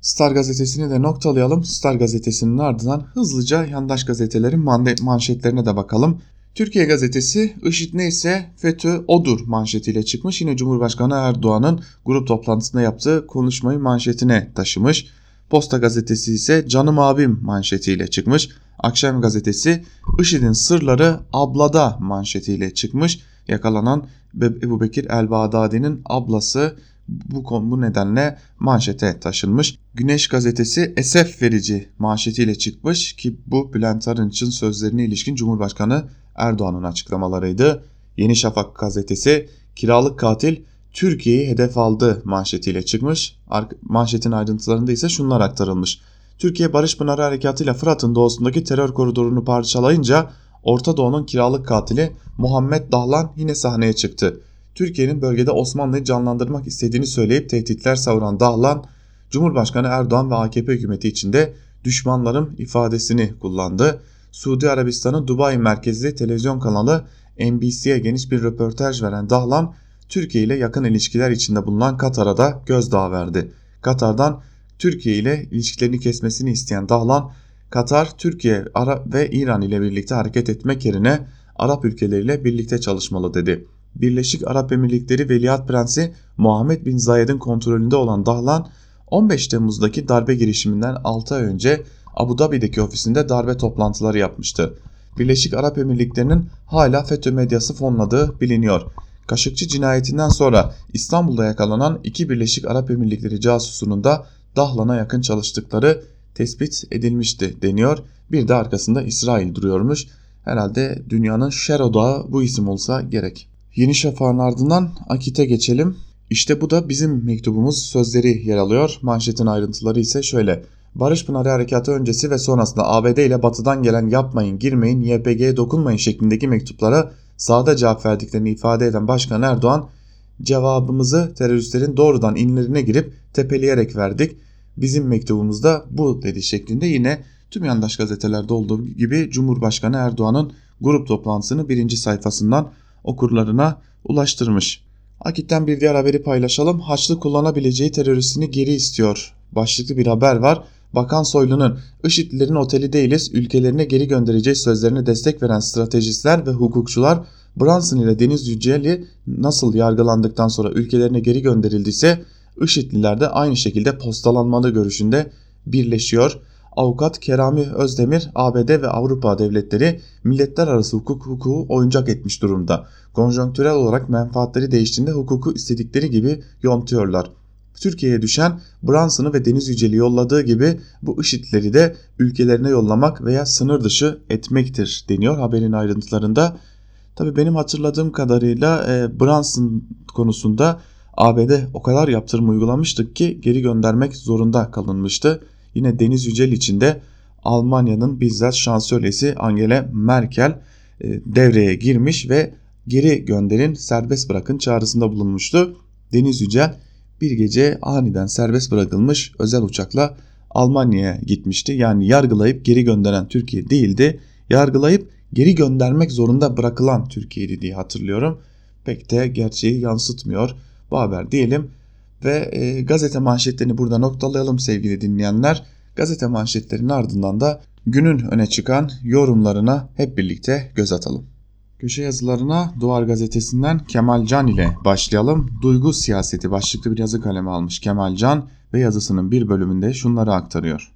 Star gazetesini de noktalayalım. Star gazetesinin ardından hızlıca yandaş gazetelerin manşetlerine de bakalım. Türkiye gazetesi IŞİD neyse FETÖ odur manşetiyle çıkmış. Yine Cumhurbaşkanı Erdoğan'ın grup toplantısında yaptığı konuşmayı manşetine taşımış. Posta gazetesi ise canım abim manşetiyle çıkmış. Akşam gazetesi IŞİD'in sırları ablada manşetiyle çıkmış. Yakalanan Ebu Bekir el-Bağdadi'nin ablası bu, bu nedenle manşete taşınmış. Güneş gazetesi esef verici manşetiyle çıkmış ki bu Bülent Arınç'ın sözlerine ilişkin Cumhurbaşkanı Erdoğan'ın açıklamalarıydı. Yeni Şafak gazetesi kiralık katil Türkiye'yi hedef aldı manşetiyle çıkmış. Manşetin ayrıntılarında ise şunlar aktarılmış. Türkiye Barış Pınarı Harekatı ile Fırat'ın doğusundaki terör koridorunu parçalayınca Orta Doğu'nun kiralık katili Muhammed Dahlan yine sahneye çıktı. Türkiye'nin bölgede Osmanlı'yı canlandırmak istediğini söyleyip tehditler savuran Dahlan, Cumhurbaşkanı Erdoğan ve AKP hükümeti içinde düşmanlarım ifadesini kullandı. Suudi Arabistan'ın Dubai merkezli televizyon kanalı NBC'ye geniş bir röportaj veren Dahlan, Türkiye ile yakın ilişkiler içinde bulunan Katar'a da gözdağı verdi. Katar'dan Türkiye ile ilişkilerini kesmesini isteyen Dahlan, Katar, Türkiye Arap ve İran ile birlikte hareket etmek yerine Arap ülkeleriyle birlikte çalışmalı dedi. Birleşik Arap Emirlikleri Veliaht Prensi Muhammed Bin Zayed'in kontrolünde olan Dahlan 15 Temmuz'daki darbe girişiminden 6 ay önce Abu Dhabi'deki ofisinde darbe toplantıları yapmıştı. Birleşik Arap Emirlikleri'nin hala FETÖ medyası fonladığı biliniyor. Kaşıkçı cinayetinden sonra İstanbul'da yakalanan iki Birleşik Arap Emirlikleri casusunun da Dahlan'a yakın çalıştıkları tespit edilmişti deniyor. Bir de arkasında İsrail duruyormuş. Herhalde dünyanın şer odağı bu isim olsa gerek. Yeni Şafak'ın ardından Akit'e geçelim. İşte bu da bizim mektubumuz sözleri yer alıyor. Manşetin ayrıntıları ise şöyle. Barış Pınarı Harekatı öncesi ve sonrasında ABD ile batıdan gelen yapmayın, girmeyin, YPG'ye dokunmayın şeklindeki mektuplara sahada cevap verdiklerini ifade eden Başkan Erdoğan, cevabımızı teröristlerin doğrudan inlerine girip tepeleyerek verdik. Bizim mektubumuzda bu dedi şeklinde yine tüm yandaş gazetelerde olduğu gibi Cumhurbaşkanı Erdoğan'ın grup toplantısını birinci sayfasından okurlarına ulaştırmış. Akit'ten bir diğer haberi paylaşalım. Haçlı kullanabileceği teröristini geri istiyor. Başlıklı bir haber var. Bakan Soylu'nun IŞİD'lilerin oteli değiliz ülkelerine geri göndereceğiz sözlerine destek veren stratejistler ve hukukçular Brunson ile Deniz Yüceli nasıl yargılandıktan sonra ülkelerine geri gönderildiyse IŞİD'liler de aynı şekilde postalanmalı görüşünde birleşiyor. Avukat Kerami Özdemir ABD ve Avrupa devletleri milletler arası hukuk hukuku oyuncak etmiş durumda. Konjonktürel olarak menfaatleri değiştiğinde hukuku istedikleri gibi yontuyorlar. Türkiye'ye düşen Brunson'ı ve Deniz Yücel'i yolladığı gibi bu IŞİD'leri de ülkelerine yollamak veya sınır dışı etmektir deniyor haberin ayrıntılarında. Tabi benim hatırladığım kadarıyla e, Brunson konusunda ABD o kadar yaptırım uygulamıştık ki geri göndermek zorunda kalınmıştı. Yine Deniz Yücel için de Almanya'nın bizzat şansölyesi Angela Merkel e, devreye girmiş ve geri gönderin serbest bırakın çağrısında bulunmuştu. Deniz Yücel bir gece aniden serbest bırakılmış özel uçakla Almanya'ya gitmişti. Yani yargılayıp geri gönderen Türkiye değildi. Yargılayıp geri göndermek zorunda bırakılan Türkiye'ydi diye hatırlıyorum. Pek de gerçeği yansıtmıyor bu haber diyelim. Ve e, gazete manşetlerini burada noktalayalım sevgili dinleyenler. Gazete manşetlerinin ardından da günün öne çıkan yorumlarına hep birlikte göz atalım. Köşe yazılarına Duvar Gazetesi'nden Kemal Can ile başlayalım. Duygu siyaseti başlıklı bir yazı kalemi almış Kemal Can ve yazısının bir bölümünde şunları aktarıyor.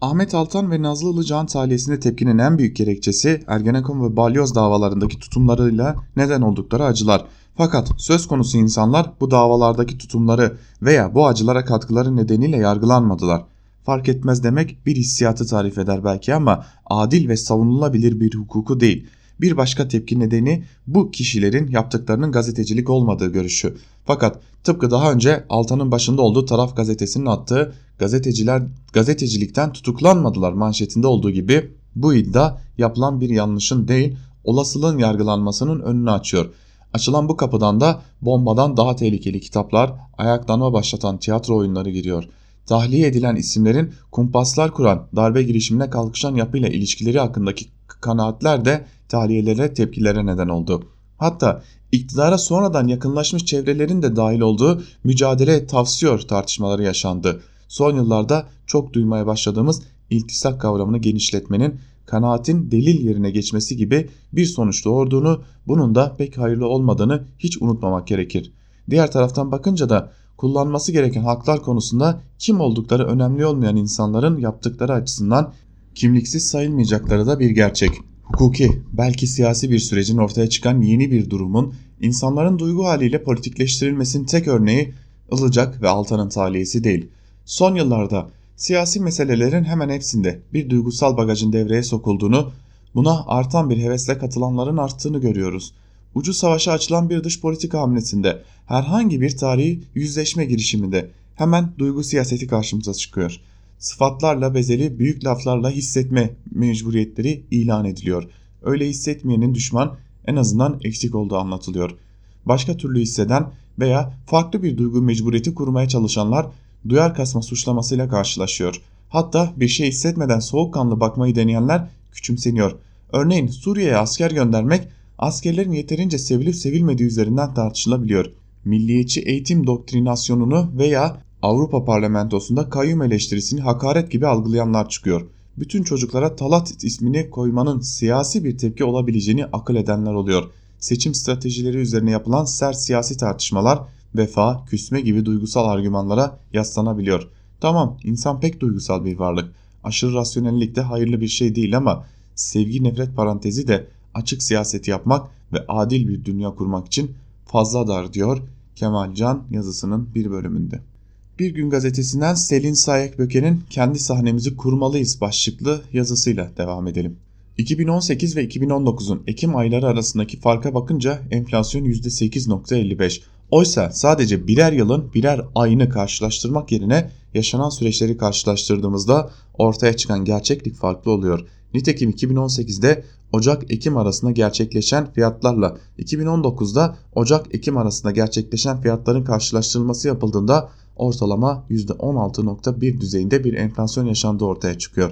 Ahmet Altan ve Nazlı Ilıcan tahliyesinde tepkinin en büyük gerekçesi Ergenekon ve Balyoz davalarındaki tutumlarıyla neden oldukları acılar. Fakat söz konusu insanlar bu davalardaki tutumları veya bu acılara katkıları nedeniyle yargılanmadılar. Fark etmez demek bir hissiyatı tarif eder belki ama adil ve savunulabilir bir hukuku değil. Bir başka tepki nedeni bu kişilerin yaptıklarının gazetecilik olmadığı görüşü. Fakat tıpkı daha önce Altan'ın başında olduğu taraf gazetesinin attığı gazeteciler gazetecilikten tutuklanmadılar manşetinde olduğu gibi bu iddia yapılan bir yanlışın değil olasılığın yargılanmasının önünü açıyor. Açılan bu kapıdan da bombadan daha tehlikeli kitaplar, ayaklanma başlatan tiyatro oyunları giriyor. Tahliye edilen isimlerin kumpaslar kuran, darbe girişimine kalkışan yapıyla ilişkileri hakkındaki kanaatler de tahliyelere tepkilere neden oldu. Hatta iktidara sonradan yakınlaşmış çevrelerin de dahil olduğu mücadele tavsiyor tartışmaları yaşandı. Son yıllarda çok duymaya başladığımız iltisak kavramını genişletmenin kanaatin delil yerine geçmesi gibi bir sonuç doğurduğunu, bunun da pek hayırlı olmadığını hiç unutmamak gerekir. Diğer taraftan bakınca da kullanması gereken haklar konusunda kim oldukları önemli olmayan insanların yaptıkları açısından kimliksiz sayılmayacakları da bir gerçek. Hukuki, belki siyasi bir sürecin ortaya çıkan yeni bir durumun insanların duygu haliyle politikleştirilmesinin tek örneği Ilıcak ve Altan'ın talihisi değil. Son yıllarda siyasi meselelerin hemen hepsinde bir duygusal bagajın devreye sokulduğunu, buna artan bir hevesle katılanların arttığını görüyoruz. Ucu savaşa açılan bir dış politika hamlesinde, herhangi bir tarihi yüzleşme girişiminde hemen duygu siyaseti karşımıza çıkıyor. Sıfatlarla bezeli büyük laflarla hissetme mecburiyetleri ilan ediliyor. Öyle hissetmeyenin düşman en azından eksik olduğu anlatılıyor. Başka türlü hisseden veya farklı bir duygu mecburiyeti kurmaya çalışanlar duyar kasma suçlamasıyla karşılaşıyor. Hatta bir şey hissetmeden soğukkanlı bakmayı deneyenler küçümseniyor. Örneğin Suriye'ye asker göndermek askerlerin yeterince sevilip sevilmediği üzerinden tartışılabiliyor. Milliyetçi eğitim doktrinasyonunu veya Avrupa Parlamentosu'nda kayyum eleştirisini hakaret gibi algılayanlar çıkıyor. Bütün çocuklara Talat ismini koymanın siyasi bir tepki olabileceğini akıl edenler oluyor. Seçim stratejileri üzerine yapılan sert siyasi tartışmalar vefa, küsme gibi duygusal argümanlara yaslanabiliyor. Tamam insan pek duygusal bir varlık. Aşırı rasyonellik de hayırlı bir şey değil ama sevgi nefret parantezi de açık siyaset yapmak ve adil bir dünya kurmak için fazla dar diyor Kemal Can yazısının bir bölümünde. Bir Gün Gazetesi'nden Selin Sayek Böke'nin Kendi Sahnemizi Kurmalıyız başlıklı yazısıyla devam edelim. 2018 ve 2019'un Ekim ayları arasındaki farka bakınca enflasyon %8.55. Oysa sadece birer yılın birer ayını karşılaştırmak yerine yaşanan süreçleri karşılaştırdığımızda ortaya çıkan gerçeklik farklı oluyor. Nitekim 2018'de Ocak-Ekim arasında gerçekleşen fiyatlarla 2019'da Ocak-Ekim arasında gerçekleşen fiyatların karşılaştırılması yapıldığında ortalama %16.1 düzeyinde bir enflasyon yaşandığı ortaya çıkıyor.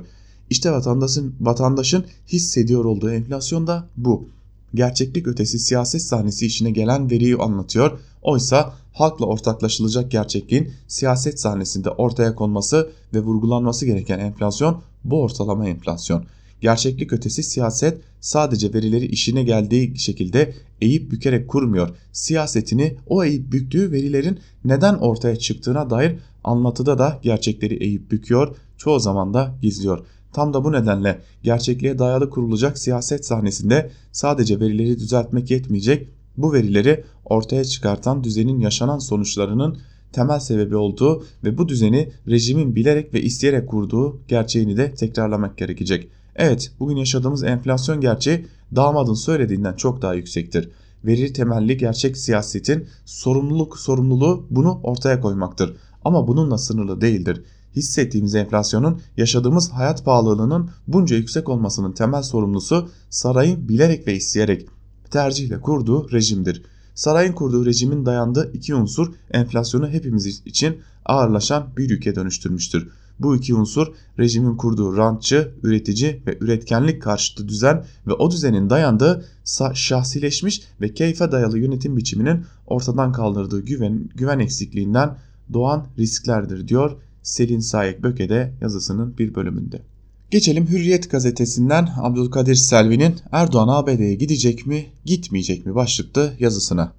İşte vatandaşın, vatandaşın hissediyor olduğu enflasyon da bu. Gerçeklik ötesi siyaset sahnesi işine gelen veriyi anlatıyor. Oysa halkla ortaklaşılacak gerçekliğin siyaset sahnesinde ortaya konması ve vurgulanması gereken enflasyon bu ortalama enflasyon. Gerçeklik ötesi siyaset sadece verileri işine geldiği şekilde eğip bükerek kurmuyor. Siyasetini o eğip büktüğü verilerin neden ortaya çıktığına dair anlatıda da gerçekleri eğip büküyor, çoğu zaman da gizliyor. Tam da bu nedenle gerçekliğe dayalı kurulacak siyaset sahnesinde sadece verileri düzeltmek yetmeyecek, bu verileri ortaya çıkartan düzenin yaşanan sonuçlarının temel sebebi olduğu ve bu düzeni rejimin bilerek ve isteyerek kurduğu gerçeğini de tekrarlamak gerekecek. Evet bugün yaşadığımız enflasyon gerçeği damadın söylediğinden çok daha yüksektir. Veri temelli gerçek siyasetin sorumluluk sorumluluğu bunu ortaya koymaktır. Ama bununla sınırlı değildir. hissettiğimiz enflasyonun yaşadığımız hayat pahalılığının bunca yüksek olmasının temel sorumlusu sarayın bilerek ve isteyerek tercihle kurduğu rejimdir. Sarayın kurduğu rejimin dayandığı iki unsur enflasyonu hepimiz için ağırlaşan bir yüke dönüştürmüştür. Bu iki unsur rejimin kurduğu rantçı, üretici ve üretkenlik karşıtı düzen ve o düzenin dayandığı şahsileşmiş ve keyfe dayalı yönetim biçiminin ortadan kaldırdığı güven, güven eksikliğinden doğan risklerdir diyor Selin Sayek Böke'de yazısının bir bölümünde. Geçelim Hürriyet gazetesinden Abdülkadir Selvi'nin Erdoğan ABD'ye gidecek mi gitmeyecek mi başlıklı yazısına.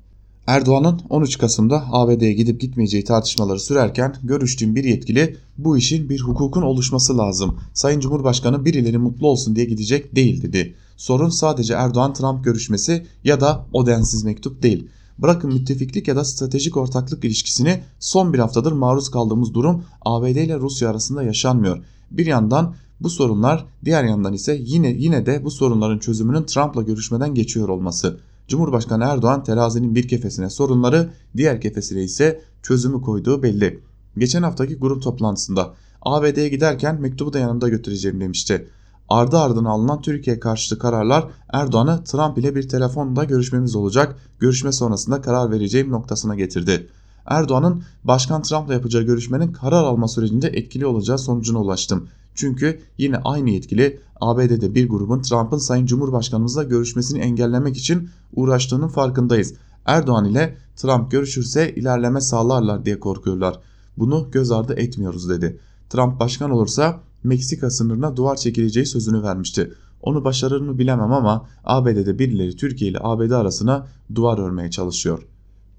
Erdoğan'ın 13 Kasım'da ABD'ye gidip gitmeyeceği tartışmaları sürerken görüştüğüm bir yetkili bu işin bir hukukun oluşması lazım. Sayın Cumhurbaşkanı birileri mutlu olsun diye gidecek değil dedi. Sorun sadece Erdoğan-Trump görüşmesi ya da o densiz mektup değil. Bırakın müttefiklik ya da stratejik ortaklık ilişkisini son bir haftadır maruz kaldığımız durum ABD ile Rusya arasında yaşanmıyor. Bir yandan bu sorunlar diğer yandan ise yine yine de bu sorunların çözümünün Trump'la görüşmeden geçiyor olması. Cumhurbaşkanı Erdoğan terazinin bir kefesine sorunları, diğer kefesine ise çözümü koyduğu belli. Geçen haftaki grup toplantısında ABD'ye giderken mektubu da yanımda götüreceğim demişti. Ardı ardına alınan Türkiye karşıtı kararlar Erdoğan'ı Trump ile bir telefonda görüşmemiz olacak, görüşme sonrasında karar vereceğim noktasına getirdi. Erdoğan'ın Başkan Trump'la yapacağı görüşmenin karar alma sürecinde etkili olacağı sonucuna ulaştım. Çünkü yine aynı yetkili ABD'de bir grubun Trump'ın Sayın Cumhurbaşkanımızla görüşmesini engellemek için uğraştığının farkındayız. Erdoğan ile Trump görüşürse ilerleme sağlarlar diye korkuyorlar. Bunu göz ardı etmiyoruz dedi. Trump başkan olursa Meksika sınırına duvar çekileceği sözünü vermişti. Onu başarır mı bilemem ama ABD'de birileri Türkiye ile ABD arasına duvar örmeye çalışıyor.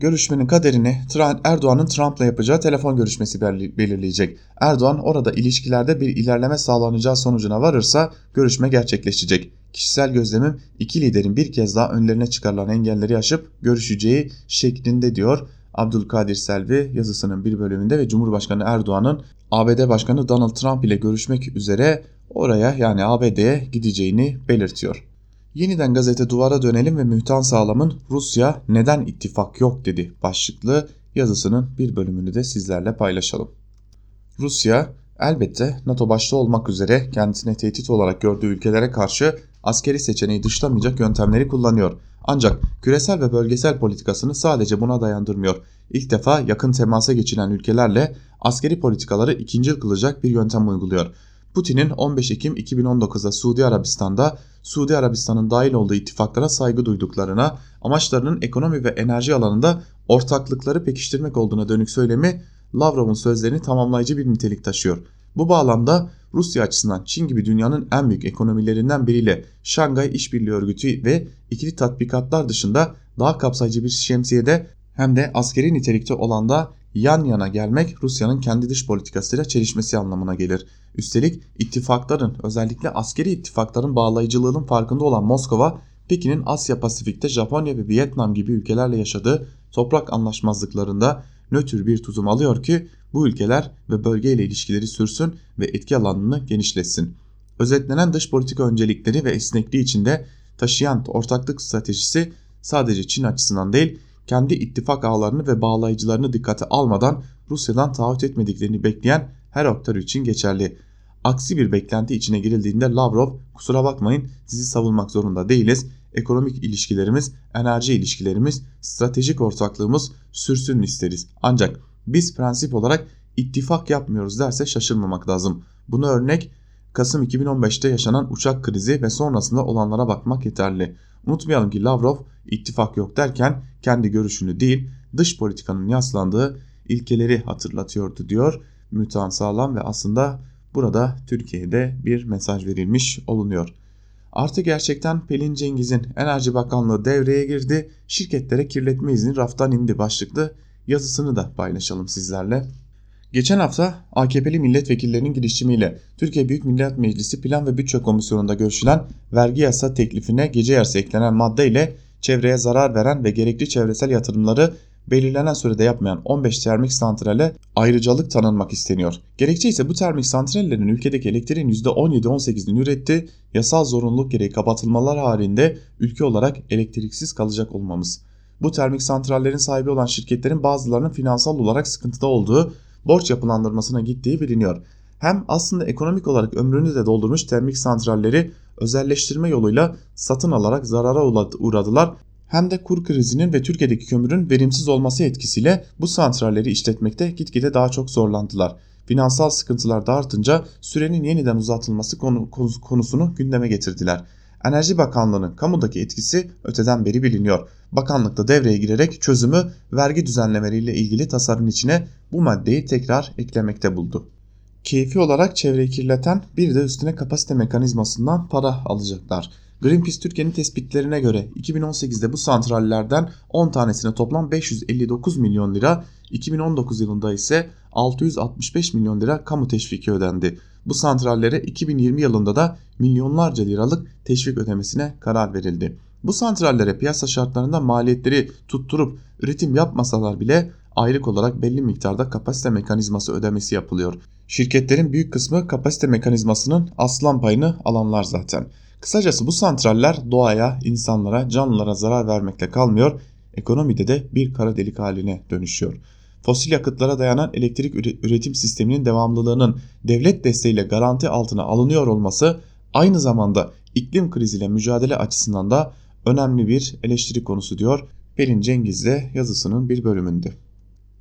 Görüşmenin kaderini Erdoğan'ın Trump'la yapacağı telefon görüşmesi belirleyecek. Erdoğan orada ilişkilerde bir ilerleme sağlanacağı sonucuna varırsa görüşme gerçekleşecek. Kişisel gözlemim iki liderin bir kez daha önlerine çıkarılan engelleri aşıp görüşeceği şeklinde diyor Abdülkadir Selvi yazısının bir bölümünde ve Cumhurbaşkanı Erdoğan'ın ABD Başkanı Donald Trump ile görüşmek üzere oraya yani ABD'ye gideceğini belirtiyor. Yeniden gazete duvara dönelim ve Mühtan Sağlam'ın Rusya neden ittifak yok dedi başlıklı yazısının bir bölümünü de sizlerle paylaşalım. Rusya elbette NATO başta olmak üzere kendisine tehdit olarak gördüğü ülkelere karşı askeri seçeneği dışlamayacak yöntemleri kullanıyor. Ancak küresel ve bölgesel politikasını sadece buna dayandırmıyor. İlk defa yakın temasa geçilen ülkelerle askeri politikaları ikincil kılacak bir yöntem uyguluyor. Putin'in 15 Ekim 2019'da Suudi Arabistan'da Suudi Arabistan'ın dahil olduğu ittifaklara saygı duyduklarına, amaçlarının ekonomi ve enerji alanında ortaklıkları pekiştirmek olduğuna dönük söylemi Lavrov'un sözlerini tamamlayıcı bir nitelik taşıyor. Bu bağlamda Rusya açısından Çin gibi dünyanın en büyük ekonomilerinden biriyle Şangay İşbirliği Örgütü ve ikili tatbikatlar dışında daha kapsayıcı bir şemsiyede hem de askeri nitelikte olan da yan yana gelmek Rusya'nın kendi dış politikasıyla çelişmesi anlamına gelir. Üstelik ittifakların özellikle askeri ittifakların bağlayıcılığının farkında olan Moskova, Pekin'in Asya Pasifik'te Japonya ve Vietnam gibi ülkelerle yaşadığı toprak anlaşmazlıklarında nötr bir tutum alıyor ki bu ülkeler ve bölgeyle ilişkileri sürsün ve etki alanını genişletsin. Özetlenen dış politika öncelikleri ve esnekliği içinde taşıyan ortaklık stratejisi sadece Çin açısından değil, kendi ittifak ağlarını ve bağlayıcılarını dikkate almadan Rusya'dan taahhüt etmediklerini bekleyen her aktör için geçerli. Aksi bir beklenti içine girildiğinde Lavrov kusura bakmayın sizi savunmak zorunda değiliz. Ekonomik ilişkilerimiz, enerji ilişkilerimiz, stratejik ortaklığımız sürsün isteriz. Ancak biz prensip olarak ittifak yapmıyoruz derse şaşırmamak lazım. Bunu örnek Kasım 2015'te yaşanan uçak krizi ve sonrasında olanlara bakmak yeterli. Unutmayalım ki Lavrov ittifak yok derken kendi görüşünü değil dış politikanın yaslandığı ilkeleri hatırlatıyordu diyor Mütan Sağlam ve aslında burada Türkiye'de bir mesaj verilmiş olunuyor. Artı gerçekten Pelin Cengiz'in Enerji Bakanlığı devreye girdi. Şirketlere kirletme izni raftan indi başlıklı yazısını da paylaşalım sizlerle. Geçen hafta AKP'li milletvekillerinin girişimiyle Türkiye Büyük Millet Meclisi Plan ve Bütçe Komisyonu'nda görüşülen vergi yasa teklifine gece yarısı eklenen madde ile çevreye zarar veren ve gerekli çevresel yatırımları belirlenen sürede yapmayan 15 termik santrale ayrıcalık tanınmak isteniyor. Gerekçe ise bu termik santrallerin ülkedeki elektriğin %17-18'ini üretti, yasal zorunluluk gereği kapatılmalar halinde ülke olarak elektriksiz kalacak olmamız. Bu termik santrallerin sahibi olan şirketlerin bazılarının finansal olarak sıkıntıda olduğu, borç yapılandırmasına gittiği biliniyor. Hem aslında ekonomik olarak ömrünü de doldurmuş termik santralleri özelleştirme yoluyla satın alarak zarara uğradılar hem de kur krizinin ve Türkiye'deki kömürün verimsiz olması etkisiyle bu santralleri işletmekte gitgide daha çok zorlandılar. Finansal sıkıntılar da artınca sürenin yeniden uzatılması konu, konusunu gündeme getirdiler. Enerji Bakanlığı'nın kamudaki etkisi öteden beri biliniyor. Bakanlık da devreye girerek çözümü vergi düzenlemeleriyle ilgili tasarının içine bu maddeyi tekrar eklemekte buldu. Keyfi olarak çevreyi kirleten bir de üstüne kapasite mekanizmasından para alacaklar. Greenpeace Türkiye'nin tespitlerine göre 2018'de bu santrallerden 10 tanesine toplam 559 milyon lira, 2019 yılında ise 665 milyon lira kamu teşviki ödendi. Bu santrallere 2020 yılında da milyonlarca liralık teşvik ödemesine karar verildi. Bu santrallere piyasa şartlarında maliyetleri tutturup üretim yapmasalar bile aylık olarak belli miktarda kapasite mekanizması ödemesi yapılıyor. Şirketlerin büyük kısmı kapasite mekanizmasının aslan payını alanlar zaten. Kısacası bu santraller doğaya, insanlara, canlılara zarar vermekle kalmıyor, ekonomide de bir kara delik haline dönüşüyor. Fosil yakıtlara dayanan elektrik üretim sisteminin devamlılığının devlet desteğiyle garanti altına alınıyor olması aynı zamanda iklim kriziyle mücadele açısından da önemli bir eleştiri konusu diyor Pelin Cengiz de yazısının bir bölümünde.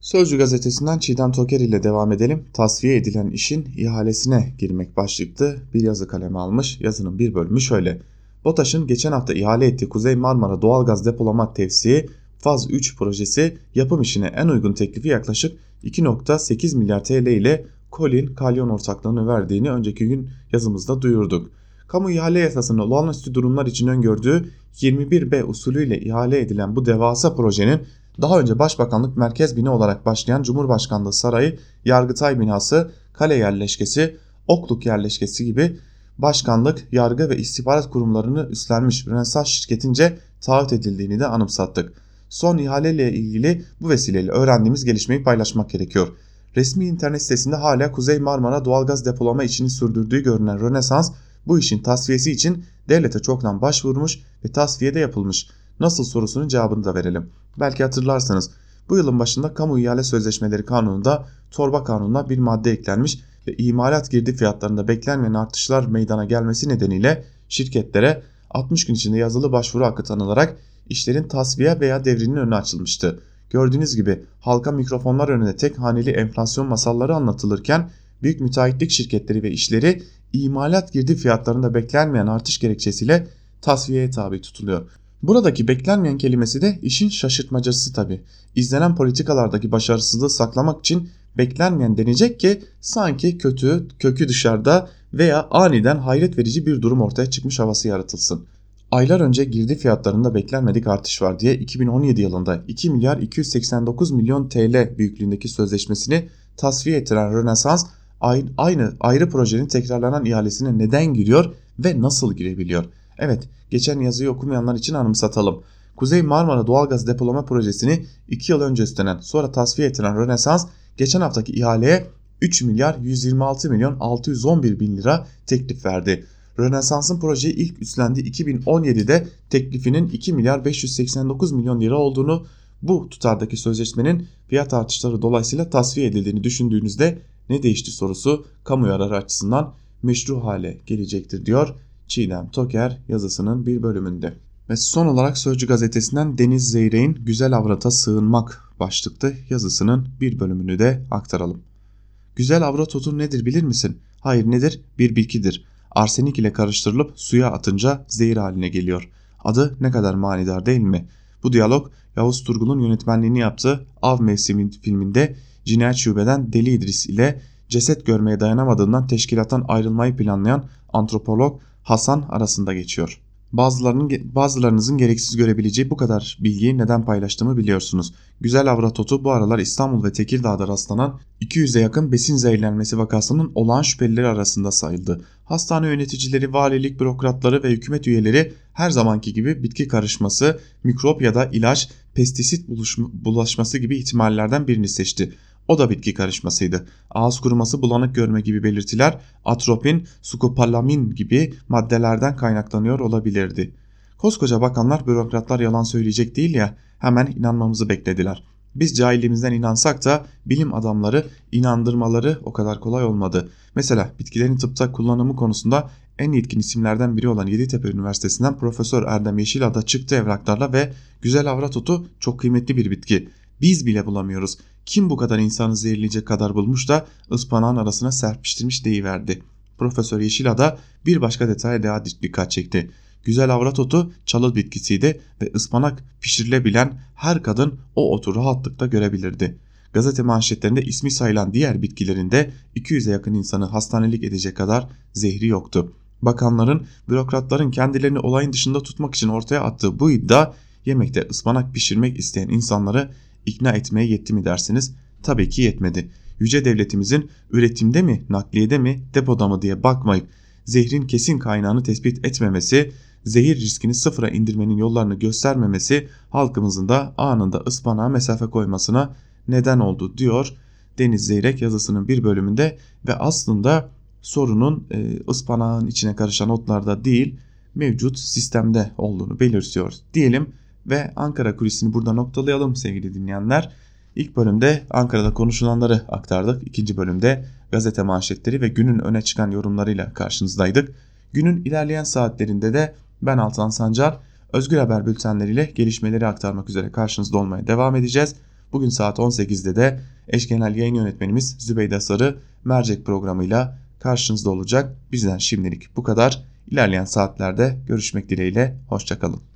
Sözcü gazetesinden Çiğdem Toker ile devam edelim. Tasfiye edilen işin ihalesine girmek başlıklı bir yazı kaleme almış. Yazının bir bölümü şöyle. BOTAŞ'ın geçen hafta ihale ettiği Kuzey Marmara doğalgaz depolama tevsiye Faz 3 projesi yapım işine en uygun teklifi yaklaşık 2.8 milyar TL ile Colin Kalyon ortaklığını verdiğini önceki gün yazımızda duyurduk. Kamu ihale yasasının olağanüstü durumlar için öngördüğü 21B usulüyle ihale edilen bu devasa projenin daha önce Başbakanlık Merkez Bina olarak başlayan Cumhurbaşkanlığı Sarayı, Yargıtay binası, kale yerleşkesi, okluk yerleşkesi gibi başkanlık, yargı ve istihbarat kurumlarını üstlenmiş Rönesans şirketince taahhüt edildiğini de anımsattık. Son ihaleyle ilgili bu vesileyle öğrendiğimiz gelişmeyi paylaşmak gerekiyor. Resmi internet sitesinde hala Kuzey Marmara doğalgaz depolama işini sürdürdüğü görünen Rönesans bu işin tasfiyesi için devlete çoktan başvurmuş ve tasfiye de yapılmış. Nasıl sorusunun cevabını da verelim. Belki hatırlarsanız bu yılın başında kamu ihale sözleşmeleri kanununda torba kanununa bir madde eklenmiş ve imalat girdi fiyatlarında beklenmeyen artışlar meydana gelmesi nedeniyle şirketlere 60 gün içinde yazılı başvuru hakkı tanılarak işlerin tasfiye veya devrinin önü açılmıştı. Gördüğünüz gibi halka mikrofonlar önünde tek haneli enflasyon masalları anlatılırken büyük müteahhitlik şirketleri ve işleri imalat girdi fiyatlarında beklenmeyen artış gerekçesiyle tasfiyeye tabi tutuluyor. Buradaki beklenmeyen kelimesi de işin şaşırtmacası tabi. İzlenen politikalardaki başarısızlığı saklamak için beklenmeyen denecek ki sanki kötü, kökü dışarıda veya aniden hayret verici bir durum ortaya çıkmış havası yaratılsın. Aylar önce girdi fiyatlarında beklenmedik artış var diye 2017 yılında 2 milyar 289 milyon TL büyüklüğündeki sözleşmesini tasfiye ettiren Rönesans aynı ayrı projenin tekrarlanan ihalesine neden giriyor ve nasıl girebiliyor? Evet, geçen yazıyı okumayanlar için anımsatalım. Kuzey Marmara Doğalgaz Depolama Projesi'ni 2 yıl önce üstlenen sonra tasfiye ettiren Rönesans geçen haftaki ihaleye 3 milyar 126 milyon 611 bin lira teklif verdi. Rönesans'ın projeyi ilk üstlendiği 2017'de teklifinin 2 milyar 589 milyon lira olduğunu bu tutardaki sözleşmenin fiyat artışları dolayısıyla tasfiye edildiğini düşündüğünüzde ne değişti sorusu kamu yararı açısından meşru hale gelecektir diyor Çiğdem Toker yazısının bir bölümünde. Ve son olarak Sözcü gazetesinden Deniz Zeyrek'in Güzel Avrat'a Sığınmak başlıklı yazısının bir bölümünü de aktaralım. Güzel avrat otu nedir bilir misin? Hayır nedir? Bir bitkidir. Arsenik ile karıştırılıp suya atınca zehir haline geliyor. Adı ne kadar manidar değil mi? Bu diyalog Yavuz Turgul'un yönetmenliğini yaptığı Av Mevsimi filminde Cinayet Şube'den Deli İdris ile ceset görmeye dayanamadığından teşkilattan ayrılmayı planlayan antropolog Hasan arasında geçiyor. Bazılarının, bazılarınızın gereksiz görebileceği bu kadar bilgiyi neden paylaştığımı biliyorsunuz. Güzel Avratotu bu aralar İstanbul ve Tekirdağ'da rastlanan 200'e yakın besin zehirlenmesi vakasının olağan şüphelileri arasında sayıldı. Hastane yöneticileri, valilik, bürokratları ve hükümet üyeleri her zamanki gibi bitki karışması, mikrop ya da ilaç, pestisit bulaşması gibi ihtimallerden birini seçti. O da bitki karışmasıydı. Ağız kuruması, bulanık görme gibi belirtiler atropin, skopalamin gibi maddelerden kaynaklanıyor olabilirdi. Koskoca bakanlar, bürokratlar yalan söyleyecek değil ya hemen inanmamızı beklediler. Biz cahilliğimizden inansak da bilim adamları inandırmaları o kadar kolay olmadı. Mesela bitkilerin tıpta kullanımı konusunda en yetkin isimlerden biri olan Yeditepe Üniversitesi'nden Profesör Erdem Yeşilada çıktı evraklarla ve güzel avrat otu çok kıymetli bir bitki. Biz bile bulamıyoruz. Kim bu kadar insanı zehirleyecek kadar bulmuş da ıspanağın arasına serpiştirmiş deyiverdi. Profesör Yeşilada bir başka detaya daha dikkat çekti. Güzel avrat otu çalı bitkisiydi ve ıspanak pişirilebilen her kadın o otu rahatlıkla görebilirdi. Gazete manşetlerinde ismi sayılan diğer bitkilerinde 200'e yakın insanı hastanelik edecek kadar zehri yoktu. Bakanların, bürokratların kendilerini olayın dışında tutmak için ortaya attığı bu iddia yemekte ıspanak pişirmek isteyen insanları ikna etmeye yetti mi dersiniz? Tabii ki yetmedi. Yüce devletimizin üretimde mi, nakliyede mi, depoda mı diye bakmayıp zehrin kesin kaynağını tespit etmemesi, zehir riskini sıfıra indirmenin yollarını göstermemesi halkımızın da anında ıspanağa mesafe koymasına neden oldu diyor Deniz Zeyrek yazısının bir bölümünde ve aslında sorunun e, ıspanağın içine karışan otlarda değil mevcut sistemde olduğunu belirtiyor diyelim ve Ankara kulisini burada noktalayalım sevgili dinleyenler. İlk bölümde Ankara'da konuşulanları aktardık. İkinci bölümde gazete manşetleri ve günün öne çıkan yorumlarıyla karşınızdaydık. Günün ilerleyen saatlerinde de ben Altan Sancar Özgür Haber bültenleriyle gelişmeleri aktarmak üzere karşınızda olmaya devam edeceğiz. Bugün saat 18'de de eş genel yayın yönetmenimiz Zübeyde Sarı mercek programıyla karşınızda olacak. Bizden şimdilik bu kadar. İlerleyen saatlerde görüşmek dileğiyle. Hoşçakalın.